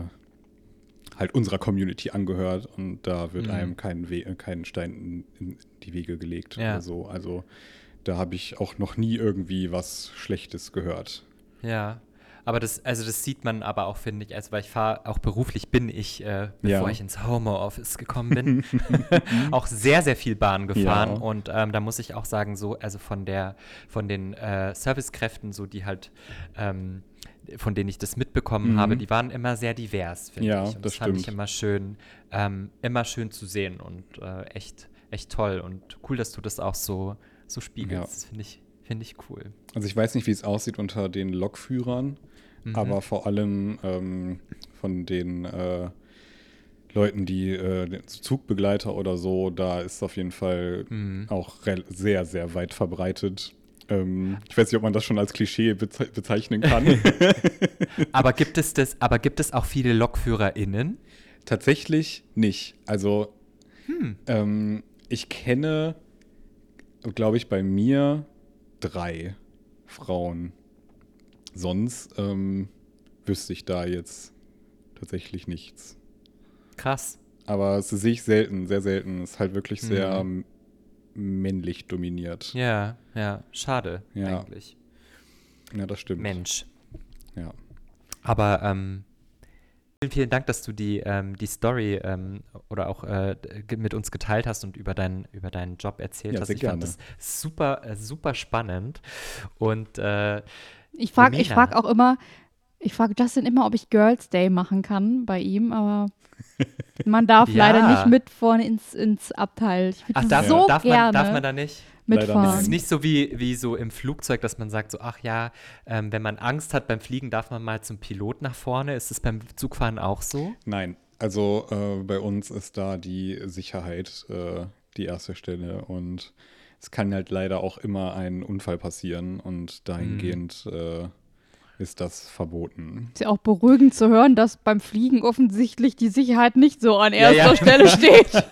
halt unserer Community angehört und da wird Mhm. einem kein, We äh, kein Stein in, in die Wege gelegt Ja. oder so. Also da habe ich auch noch nie irgendwie was Schlechtes gehört. Ja, aber das, also das sieht man aber auch, finde ich, also weil ich fahre, auch beruflich bin ich, äh, bevor Ja. ich ins Homeoffice gekommen bin, auch sehr, sehr viel Bahn gefahren. Ja. Und ähm, da muss ich auch sagen, so, also von der, von den äh, Servicekräften, so die halt, ähm, von denen ich das mitbekommen Mhm. habe, die waren immer sehr divers, finde Ja, ich. Und das das fand ich stimmt. immer schön, ähm, immer schön zu sehen und äh, echt, echt toll. Und cool, dass du das auch so, so spiegelst. Ja. Das finde ich, finde ich cool. Also ich weiß nicht, wie es aussieht unter den Lokführern, Mhm. aber vor allem ähm, von den äh, Leuten, die äh, Zugbegleiter oder so, da ist auf jeden Fall Mhm. auch sehr, sehr weit verbreitet. Ähm, ich weiß nicht, ob man das schon als Klischee beze bezeichnen kann. Aber gibt es das, aber gibt es auch viele LokführerInnen? Tatsächlich nicht. Also Hm. ähm, ich kenne, glaube ich, bei mir drei Frauen. Sonst ähm, wüsste ich da jetzt tatsächlich nichts. Krass. Aber es sehe ich selten, sehr selten. Es ist halt wirklich sehr Mhm. männlich dominiert. Ja, ja, schade Ja. eigentlich. Ja, das stimmt. Mensch. Ja. Aber ähm, vielen, vielen Dank, dass du die, ähm, die Story ähm, oder auch äh, mit uns geteilt hast und über, dein, über deinen Job erzählt Ja, hast. ich fand gerne. das super, äh, super spannend. Und äh, Ich frage ich frag auch immer, ich frage Justin immer, ob ich Girls Day machen kann bei ihm, aber man darf Ja. leider nicht mit vorne ins, ins Abteil. Ich ach, darf, so darf, gerne man, darf man da nicht? Mitfahren. Es ist nicht so wie, wie so im Flugzeug, dass man sagt, so, ach ja, ähm, wenn man Angst hat beim Fliegen, darf man mal zum Pilot nach vorne. Ist es beim Zugfahren auch so? Nein, also äh, bei uns ist da die Sicherheit äh, die erste Stelle und es kann halt leider auch immer ein Unfall passieren und dahingehend äh, ist das verboten. Ist ja auch beruhigend zu hören, dass beim Fliegen offensichtlich die Sicherheit nicht so an Ja, erster ja. Stelle steht.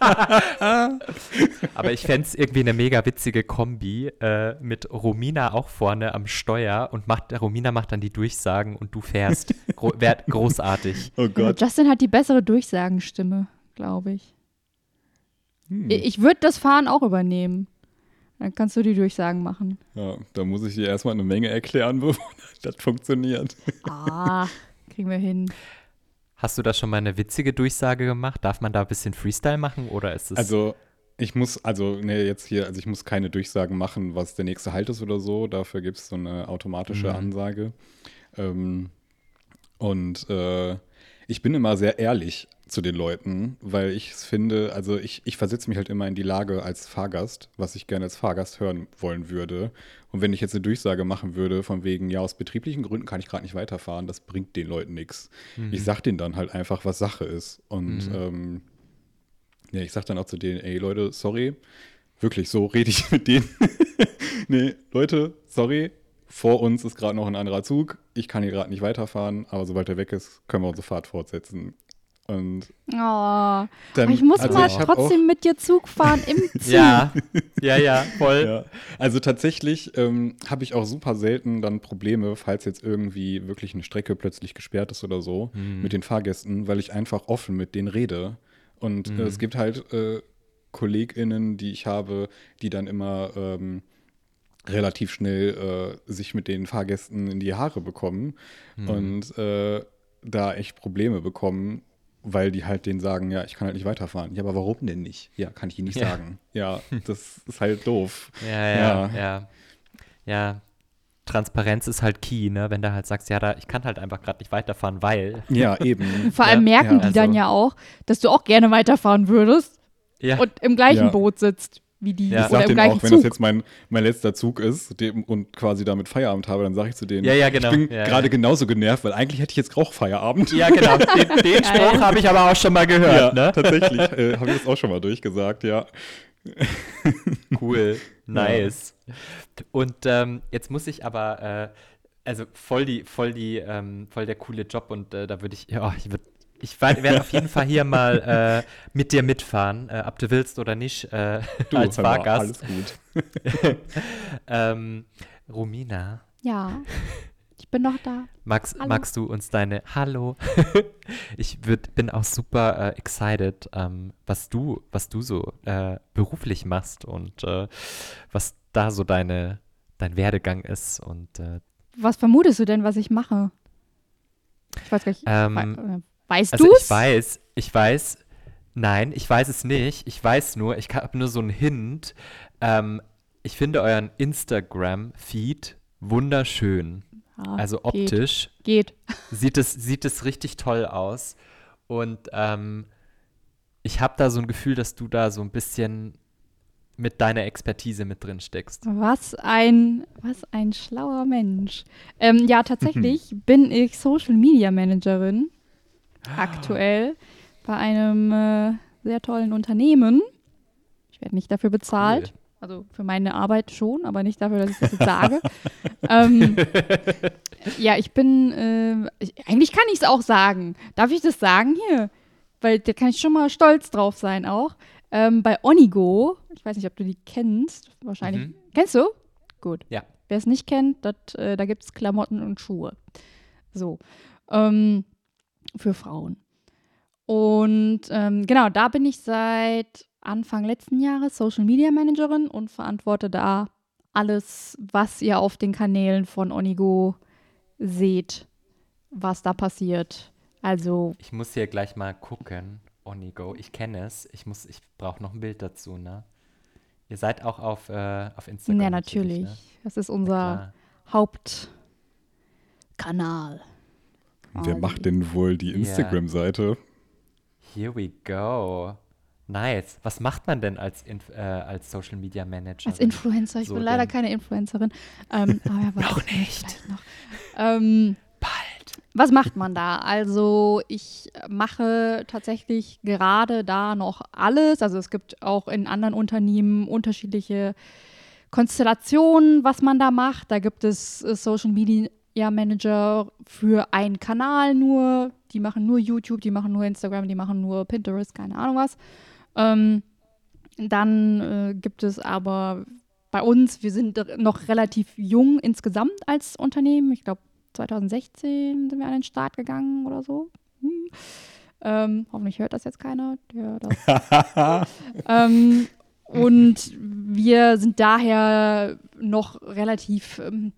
Aber ich fände es irgendwie eine mega witzige Kombi äh, mit Romina auch vorne am Steuer und macht, Romina macht dann die Durchsagen und du fährst. Gro wär großartig. Oh Justin hat die bessere Durchsagenstimme, glaube ich. Hm. Ich würde das Fahren auch übernehmen. Dann kannst du die Durchsagen machen. Ja, da muss ich dir erstmal eine Menge erklären, bevor das funktioniert. Ah, kriegen wir hin. Hast du da schon mal eine witzige Durchsage gemacht? Darf man da ein bisschen Freestyle machen oder ist es. Also ich muss, also ne, jetzt hier, also ich muss keine Durchsagen machen, was der nächste Halt ist oder so. Dafür gibt es so eine automatische Mhm. Ansage. Ähm, und äh, ich bin immer sehr ehrlich zu den Leuten, weil ich es finde, also ich, ich versetze mich halt immer in die Lage als Fahrgast, was ich gerne als Fahrgast hören wollen würde. Und wenn ich jetzt eine Durchsage machen würde, von wegen, ja, aus betrieblichen Gründen kann ich gerade nicht weiterfahren, das bringt den Leuten nichts. Mhm. Ich sag denen dann halt einfach, was Sache ist. Und Mhm. ähm, ja, ich sag dann auch zu denen, ey Leute, sorry, wirklich, so rede ich mit denen. nee, Leute, sorry, vor uns ist gerade noch ein anderer Zug. Ich kann hier gerade nicht weiterfahren, aber sobald er weg ist, können wir unsere Fahrt fortsetzen. Und Oh. dann, ich muss also mal ich trotzdem mit dir Zug fahren im Zug. Ja, ja, ja, voll. Ja, also tatsächlich ähm, habe ich auch super selten dann Probleme, falls jetzt irgendwie wirklich eine Strecke plötzlich gesperrt ist oder so Mhm. mit den Fahrgästen, weil ich einfach offen mit denen rede. Und äh, es gibt halt äh, KollegInnen, die ich habe, die dann immer ähm, relativ schnell äh, sich mit den Fahrgästen in die Haare bekommen und äh, da echt Probleme bekommen, weil die halt denen sagen, ja, ich kann halt nicht weiterfahren. Ja, aber warum denn nicht? Ja, kann ich Ihnen nicht Ja. sagen. Ja, das ist halt doof. Ja, ja, ja. Ja, Transparenz ist halt key, ne? Wenn du halt sagst, ja, da, ich kann halt einfach gerade nicht weiterfahren, weil. Ja, eben. Vor allem Ja, merken ja, die also- dann ja auch, dass du auch gerne weiterfahren würdest Ja, und im gleichen Ja. Boot sitzt wie die Ja. Ich sag im denen gleichen auch, wenn Zug. das jetzt mein, mein letzter Zug ist dem, und quasi damit Feierabend habe, dann sage ich zu denen, Ja, ja, genau. ich bin Ja, gerade ja. genauso genervt, weil eigentlich hätte ich jetzt auch Feierabend. ja genau. Den, den Spruch habe ich aber auch schon mal gehört, Ja, ne? tatsächlich. äh, habe ich das auch schon mal durchgesagt, ja. Cool, nice. Und ähm, jetzt muss ich aber, äh, also voll die, voll die, ähm, voll der coole Job und äh, da würde ich, ja, ich würde, ich werde auf jeden Fall hier mal äh, mit dir mitfahren, äh, ob du willst oder nicht, äh, Du, als hör mal, Fahrgast. Alles gut. ähm, Romina, ja, ich bin noch da. magst, magst du uns deine Hallo? ich würd, bin auch super äh, excited, ähm, was du, was du so äh, beruflich machst und äh, was da so deine, dein Werdegang ist und äh, Was vermutest du denn, was ich mache? Ich weiß gar nicht. Ähm, äh, weißt Also du's? ich weiß, ich weiß, nein, ich weiß es nicht. Ich weiß nur, ich habe nur so einen Hint. Ähm, ich finde euren Instagram-Feed wunderschön. Ja, Also geht, optisch Geht. sieht es, sieht es richtig toll aus. Und ähm, ich habe da so ein Gefühl, dass du da so ein bisschen mit deiner Expertise mit drin steckst. Was ein, was ein schlauer Mensch. Ähm, ja, tatsächlich bin ich Social Media Managerin aktuell bei einem äh, sehr tollen Unternehmen. Ich werde nicht dafür bezahlt. Also für meine Arbeit schon, aber nicht dafür, dass ich das jetzt sage. ähm, ja, ich bin, äh, ich, eigentlich kann ich es auch sagen. Darf ich das sagen hier? Weil da kann ich schon mal stolz drauf sein auch. Ähm, bei Onigo, ich weiß nicht, ob du die kennst, wahrscheinlich. Mhm. Kennst du? Gut. Ja. Wer es nicht kennt, dat, äh, da gibt es Klamotten und Schuhe. So. Ähm, für Frauen. Und ähm, genau, da bin ich seit Anfang letzten Jahres Social Media Managerin und verantworte da alles, was ihr auf den Kanälen von Onigo seht, was da passiert. Also, Ich muss hier gleich mal gucken. Onigo, ich kenne es. Ich muss, ich brauche noch ein Bild dazu, ne? Ihr seid auch auf, äh, auf Instagram. ja, natürlich. ne? Das ist unser. Hauptkanal. Und wer quasi. macht denn wohl die Instagram-Seite? Here we go. Nice. Was macht man denn als, Inf äh, als Social Media Manager? Als Influencer. Ich So bin leider denn. keine Influencerin. Ähm, aber Noch nicht. Noch. Ähm, Bald. was macht man da? Also ich mache tatsächlich gerade da noch alles. Also es gibt auch in anderen Unternehmen unterschiedliche Konstellationen, was man da macht. Da gibt es äh, Social Media Manager für einen Kanal nur. Die machen nur YouTube, die machen nur Instagram, die machen nur Pinterest, keine Ahnung was. Ähm, dann äh, gibt es aber bei uns, wir sind noch relativ jung insgesamt als Unternehmen. Ich glaube, 2016 sind wir an den Start gegangen oder so. Hm. Ähm, hoffentlich hört das jetzt keiner. Das ähm, und wir sind daher noch relativ ähm,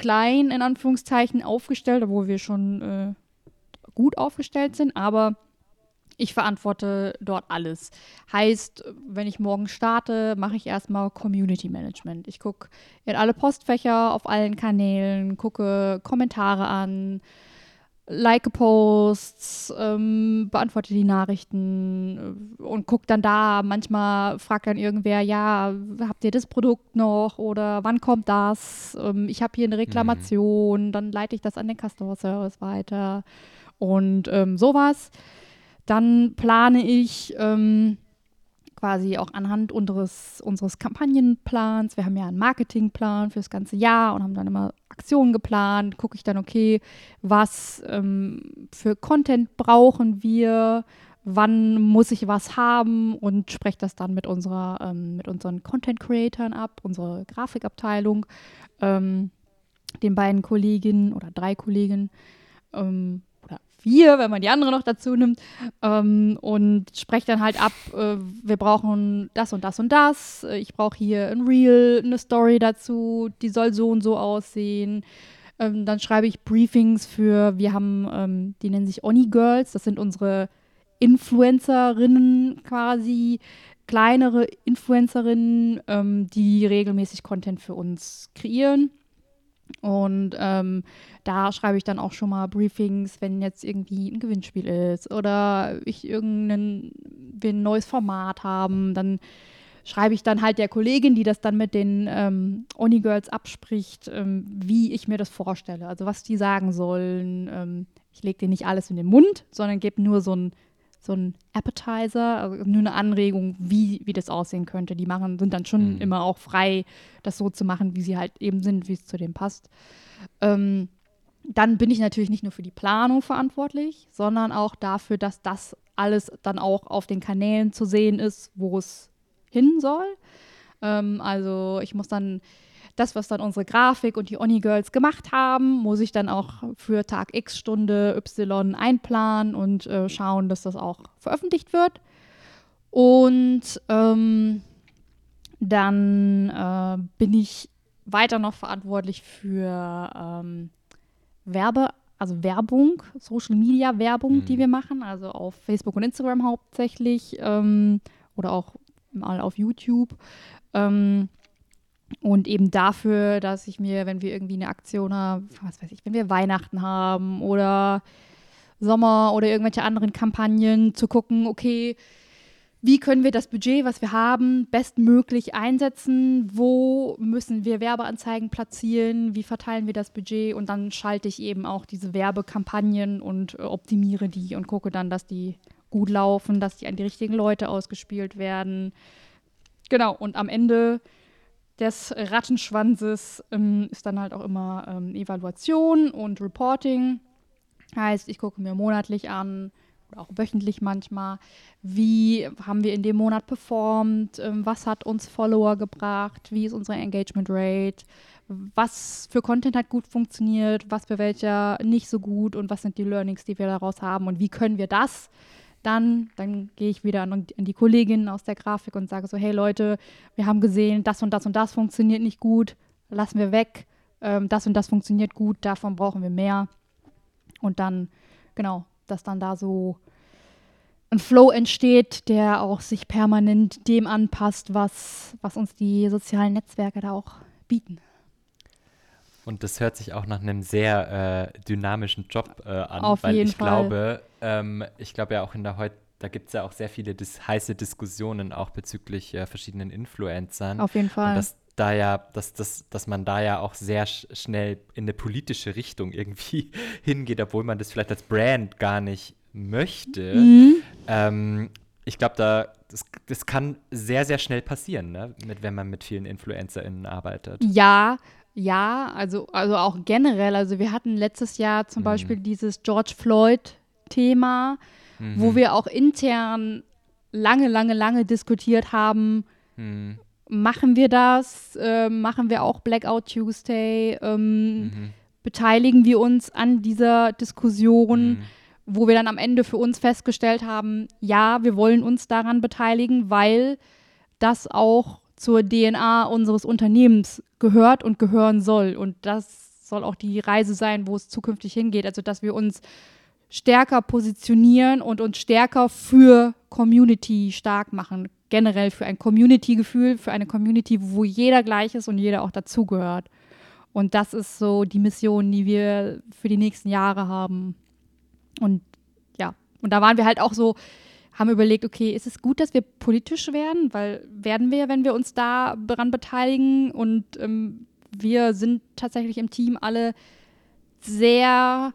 klein, in Anführungszeichen, aufgestellt, obwohl wir schon äh, gut aufgestellt sind, aber ich verantworte dort alles. Heißt, wenn ich morgen starte, mache ich erstmal Community Management. Ich gucke in alle Postfächer auf allen Kanälen, gucke Kommentare an, like Posts, ähm, beantworte die Nachrichten äh, und gucke dann da. Manchmal fragt dann irgendwer, ja, habt ihr das Produkt noch oder wann kommt das? Ähm, ich habe hier eine Reklamation, dann leite ich das an den Customer Service weiter und ähm, sowas. Dann plane ich ähm, quasi auch anhand unseres, unseres Kampagnenplans, wir haben ja einen Marketingplan für das ganze Jahr und haben dann immer Aktionen geplant, gucke ich dann, okay, was ähm, für Content brauchen wir, wann muss ich was haben? Und spreche das dann mit unserer, ähm, mit unseren Content-Creatern ab, unsere Grafikabteilung, ähm, den beiden Kolleginnen oder drei Kolleginnen. Ähm, vier, wenn man die andere noch dazu nimmt, ähm, und spreche dann halt ab, äh, wir brauchen das und das und das, äh, ich brauche hier ein Reel, eine Story dazu, die soll so und so aussehen. Ähm, dann schreibe ich Briefings für, wir haben, ähm, die nennen sich Oni Girls, das sind unsere Influencerinnen quasi, kleinere Influencerinnen, ähm, die regelmäßig Content für uns kreieren. Und ähm, da schreibe ich dann auch schon mal Briefings, wenn jetzt irgendwie ein Gewinnspiel ist oder ich irgendein wir ein neues Format haben, dann schreibe ich dann halt der Kollegin, die das dann mit den ähm, Oni-Girls abspricht, ähm, wie ich mir das vorstelle. Also was die sagen sollen. Ähm, ich lege denen nicht alles in den Mund, sondern gebe nur so ein so ein Appetizer, also nur eine Anregung, wie, wie das aussehen könnte. Die machen, sind dann schon Mhm. immer auch frei, das so zu machen, wie sie halt eben sind, wie es zu dem passt. Ähm, dann bin ich natürlich nicht nur für die Planung verantwortlich, sondern auch dafür, dass das alles dann auch auf den Kanälen zu sehen ist, wo es hin soll. Ähm, also ich muss dann das, was dann unsere Grafik und die Oni-Girls gemacht haben, muss ich dann auch für Tag X Stunde Y einplanen und äh, schauen, dass das auch veröffentlicht wird. Und ähm, dann äh, bin ich weiter noch verantwortlich für ähm, Werbe, also Werbung, Social Media Werbung, Mhm. die wir machen, also auf Facebook und Instagram hauptsächlich ähm, oder auch mal auf YouTube. Ähm, und eben dafür, dass ich mir, wenn wir irgendwie eine Aktion haben, was weiß ich, wenn wir Weihnachten haben oder Sommer oder irgendwelche anderen Kampagnen, zu gucken, okay, wie können wir das Budget, was wir haben, bestmöglich einsetzen? Wo müssen wir Werbeanzeigen platzieren? Wie verteilen wir das Budget? Und dann schalte ich eben auch diese Werbekampagnen und äh, optimiere die und gucke dann, dass die gut laufen, dass die an die richtigen Leute ausgespielt werden. Genau, und am Ende des Rattenschwanzes ähm, ist dann halt auch immer ähm, Evaluation und Reporting. Heißt, ich gucke mir monatlich an oder auch wöchentlich manchmal, wie haben wir in dem Monat performt, ähm, was hat uns Follower gebracht, wie ist unsere Engagement Rate, was für Content hat gut funktioniert, was für welcher nicht so gut und was sind die Learnings, die wir daraus haben und wie können wir das dann, dann gehe ich wieder an, an die Kolleginnen aus der Grafik und sage so, hey Leute, wir haben gesehen, das und das und das funktioniert nicht gut, lassen wir weg, ähm, das und das funktioniert gut, davon brauchen wir mehr. Und dann, genau, dass dann da so ein Flow entsteht, der auch sich permanent dem anpasst, was, was uns die sozialen Netzwerke da auch bieten. Und das hört sich auch nach einem sehr äh, dynamischen Job äh, an, Auf weil jeden ich Fall. glaube, ähm, ich glaube ja auch in der heute, da gibt es ja auch sehr viele dis heiße Diskussionen auch bezüglich äh, verschiedenen Influencern. Auf jeden Fall. Und dass da ja, dass, dass, dass man da ja auch sehr sch schnell in eine politische Richtung irgendwie hingeht, obwohl man das vielleicht als Brand gar nicht möchte. Mhm. Ähm, ich glaube, da das, das kann sehr, sehr schnell passieren, ne? mit, wenn man mit vielen InfluencerInnen arbeitet. Ja, ja, also, also auch generell. Also wir hatten letztes Jahr zum Mhm. Beispiel dieses George Floyd-Thema, wo Mhm. wir auch intern lange, lange, lange diskutiert haben, Mhm. machen wir das, ähm, machen wir auch Blackout Tuesday, ähm, Mhm. beteiligen wir uns an dieser Diskussion, Mhm. wo wir dann am Ende für uns festgestellt haben, ja, wir wollen uns daran beteiligen, weil das auch zur DNA unseres Unternehmens gehört und gehören soll. Und das soll auch die Reise sein, wo es zukünftig hingeht. Also, dass wir uns stärker positionieren und uns stärker für Community stark machen. Generell für ein Community-Gefühl, für eine Community, wo jeder gleich ist und jeder auch dazugehört. Und das ist so die Mission, die wir für die nächsten Jahre haben. Und ja, und da waren wir halt auch so, haben überlegt, okay, ist es gut, dass wir politisch werden? Weil werden wir, wenn wir uns da daran beteiligen. Und ähm, wir sind tatsächlich im Team alle sehr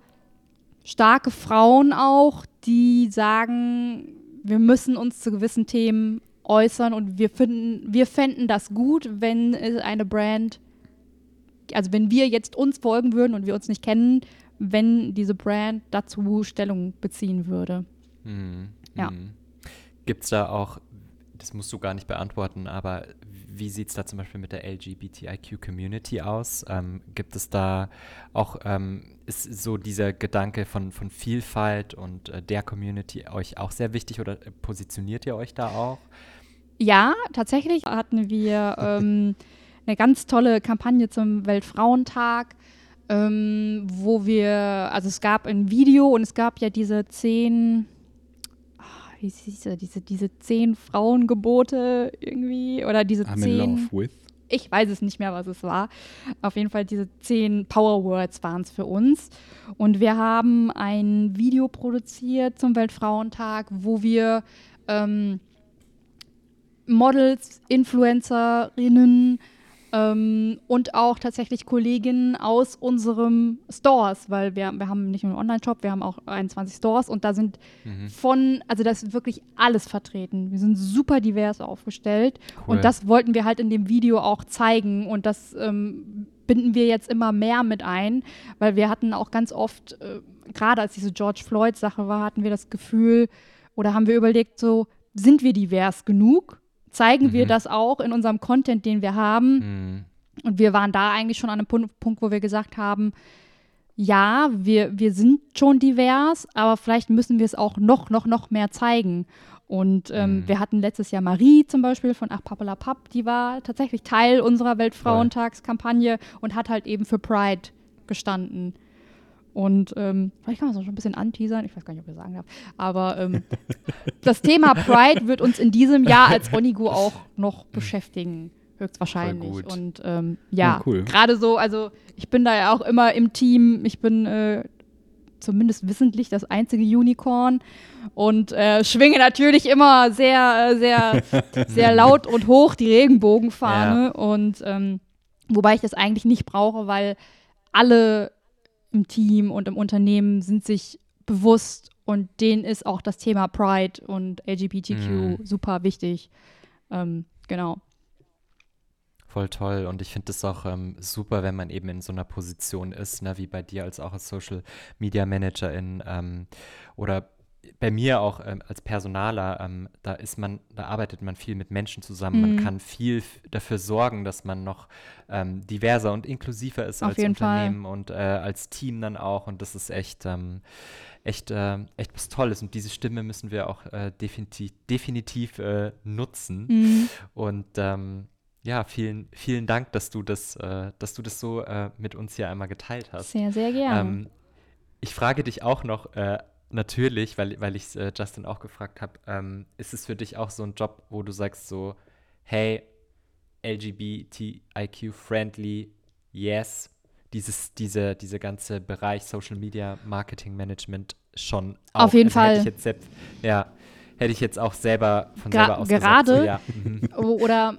starke Frauen auch, die sagen, wir müssen uns zu gewissen Themen äußern und wir finden, wir fänden das gut, wenn eine Brand, also wenn wir jetzt uns folgen würden und wir uns nicht kennen, wenn diese Brand dazu Stellung beziehen würde. Mhm. Ja. Mhm. Gibt es da auch, das musst du gar nicht beantworten, aber wie sieht es da zum Beispiel mit der LGBTIQ-Community aus? Ähm, gibt es da auch, ähm, ist so dieser Gedanke von, von Vielfalt und äh, der Community euch auch sehr wichtig oder positioniert ihr euch da auch? Ja, tatsächlich hatten wir ähm, eine ganz tolle Kampagne zum Weltfrauentag, ähm, wo wir, also es gab ein Video und es gab ja diese zehn, wie hieß es, diese, diese zehn Frauengebote irgendwie oder diese I'm in zehn, love with. ich weiß es nicht mehr, was es war. Auf jeden Fall diese zehn Power Words waren es für uns. Und wir haben ein Video produziert zum Weltfrauentag, wo wir ähm, Models, Influencerinnen ähm, und auch tatsächlich Kolleginnen aus unserem Stores, weil wir, wir haben nicht nur einen Online-Shop, wir haben auch 21 Stores und da sind Mhm. von, also da ist wirklich alles vertreten. Wir sind super divers aufgestellt Cool. und das wollten wir halt in dem Video auch zeigen und das ähm, binden wir jetzt immer mehr mit ein, weil wir hatten auch ganz oft, äh, gerade als diese George Floyd-Sache war, hatten wir das Gefühl oder haben wir überlegt, so sind wir divers genug? Zeigen wir Mhm. das auch in unserem Content, den wir haben? Mhm. Und wir waren da eigentlich schon an einem Punkt, Punkt wo wir gesagt haben, ja, wir, wir sind schon divers, aber vielleicht müssen wir es auch noch, noch, noch mehr zeigen. Und ähm, Mhm. wir hatten letztes Jahr Marie zum Beispiel von Ach Pappala Papp, die war tatsächlich Teil unserer Weltfrauentagskampagne und hat halt eben für Pride gestanden. Und ähm, vielleicht kann man es auch schon ein bisschen anteasern, ich weiß gar nicht, ob ich das sagen darf. Aber ähm, das Thema Pride wird uns in diesem Jahr als Onigo auch noch beschäftigen, höchstwahrscheinlich. Und ähm, ja, Ja, cool. gerade so, also ich bin da ja auch immer im Team, ich bin äh, zumindest wissentlich das einzige Unicorn und äh, schwinge natürlich immer sehr, äh, sehr, sehr laut und hoch die Regenbogenfahne. Und ähm, wobei ich das eigentlich nicht brauche, weil alle im Team und im Unternehmen sind sich bewusst und denen ist auch das Thema Pride und LGBTQ Mhm. super wichtig. Ähm, genau. Voll toll und ich finde es auch ähm, super, wenn man eben in so einer Position ist, ne, wie bei dir als auch als Social Media Managerin ähm, oder bei mir auch ähm, als Personaler, ähm, da ist man, da arbeitet man viel mit Menschen zusammen, man Mhm. kann viel dafür sorgen, dass man noch ähm, diverser und inklusiver ist Auf als jeden Fall. Unternehmen und äh, als Team dann auch und das ist echt, ähm, echt, äh, echt was Tolles und diese Stimme müssen wir auch äh, definitiv, definitiv äh, nutzen. Mhm. Und ähm, ja, vielen, vielen Dank, dass du das, äh, dass du das so äh, mit uns hier einmal geteilt hast. Sehr, sehr gerne. Ähm, ich frage dich auch noch, natürlich, weil, weil ich äh, Justin auch gefragt habe, ähm, ist es für dich auch so ein Job, wo du sagst so, hey, LGBTIQ-friendly, yes, dieses, diese, diese ganze Bereich Social Media Marketing Management schon auch. Auf jeden also Hätte Fall. ich jetzt selbst, ja, hätte ich jetzt auch selber von Gra- selber aus gesagt, gerade? so, ja. Oder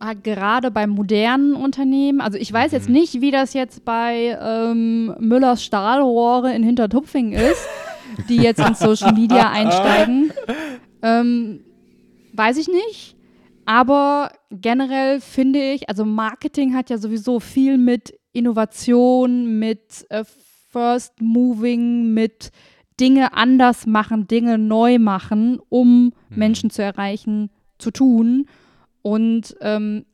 halt gerade bei modernen Unternehmen, also ich weiß jetzt Mhm. nicht, wie das jetzt bei ähm, Müllers Stahlrohre in Hintertupfing ist, die jetzt in Social Media einsteigen. Ähm, weiß ich nicht. Aber generell finde ich, also Marketing hat ja sowieso viel mit Innovation, mit äh, First Moving, mit Dinge anders machen, Dinge neu machen, um Mhm. Menschen zu erreichen, zu tun. Und ähm,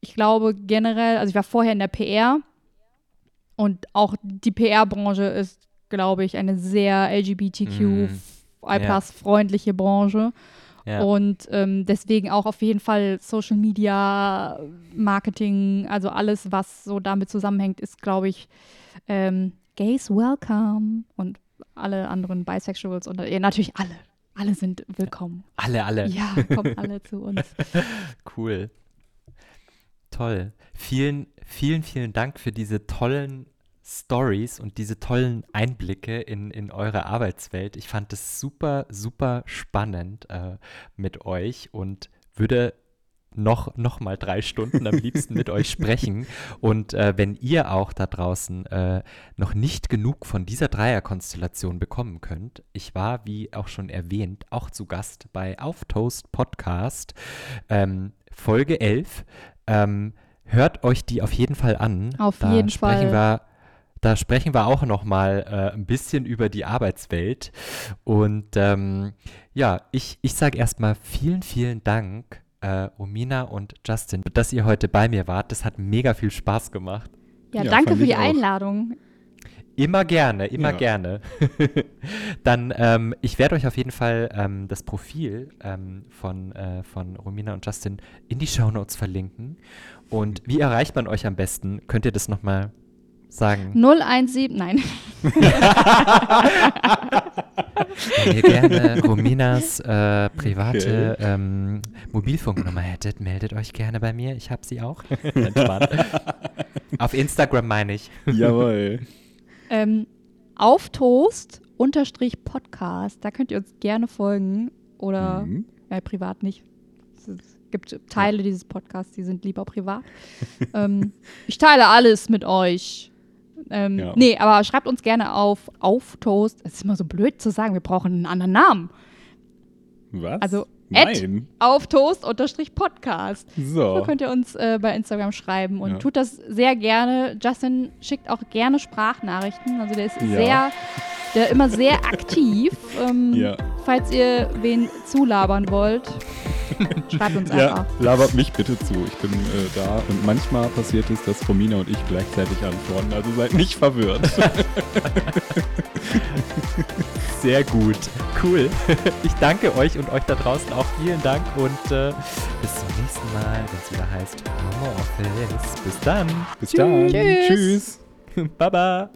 ich glaube generell, also ich war vorher in der PR und auch die PR-Branche ist, glaube ich, eine sehr Mhm. LGBTQ-freundliche Branche. ja. Und ähm, deswegen auch auf jeden Fall Social Media, Marketing, also alles, was so damit zusammenhängt, ist, glaube ich, ähm, Gays welcome und alle anderen Bisexuals und ja, natürlich alle. Alle sind willkommen. alle, alle. Ja, kommen alle zu uns. Cool. Toll. Vielen, vielen, vielen Dank für diese tollen Stories und diese tollen Einblicke in, in eure Arbeitswelt. Ich fand es super, super spannend äh, mit euch und würde noch, noch mal drei Stunden am liebsten mit euch sprechen. Und äh, wenn ihr auch da draußen äh, noch nicht genug von dieser Dreierkonstellation bekommen könnt, ich war, wie auch schon erwähnt, auch zu Gast bei Auf Toast Podcast, ähm, Folge 11. Ähm, hört euch die auf jeden Fall an. Auf da jeden sprechen Fall. Wir, da sprechen wir auch noch mal äh, ein bisschen über die Arbeitswelt. Und ähm, ja, ich, ich sage erstmal vielen, vielen Dank, äh, Romina und Justin, dass ihr heute bei mir wart. Das hat mega viel Spaß gemacht. Ja, Ja, danke für die auch. Einladung. Immer gerne, immer Ja. gerne. Dann, ähm, ich werde euch auf jeden Fall ähm, das Profil ähm, von, äh, von Romina und Justin in die Shownotes verlinken. Und wie erreicht man euch am besten? Könnt ihr das nochmal sagen? 017, nein. Wenn ihr gerne Rominas äh, private ähm, Mobilfunknummer hättet, meldet euch gerne bei mir. Ich habe sie auch. Auf Instagram meine ich. Jawohl. Ähm, auf Toast unterstrich Podcast. Da könnt ihr uns gerne folgen. Oder Mhm. ja, privat nicht. Es gibt Teile dieses Podcasts, die sind lieber privat. ähm, ich teile alles mit euch. Ähm, Ja. Nee, aber schreibt uns gerne auf auf Toast. Es ist immer so blöd zu sagen, wir brauchen einen anderen Namen. Was? Also, Nein. Auf Toast unterstrich Podcast. So So. könnt ihr uns äh, bei Instagram schreiben und Ja. tut das sehr gerne. Justin schickt auch gerne Sprachnachrichten. Also der ist Ja. sehr, der immer sehr aktiv. Ähm, Ja. Falls ihr wen zulabern wollt, schreibt uns Ja, einfach. labert mich bitte zu. Ich bin äh, da. Und manchmal passiert es, dass Romina und ich gleichzeitig antworten. Also seid nicht verwirrt. Sehr gut. Cool. Ich danke euch und euch da draußen auch vielen Dank und äh, bis zum nächsten Mal, wenn es wieder heißt Homo Office. Bis dann. Bis dann. Tschüss. Tschüss. Baba.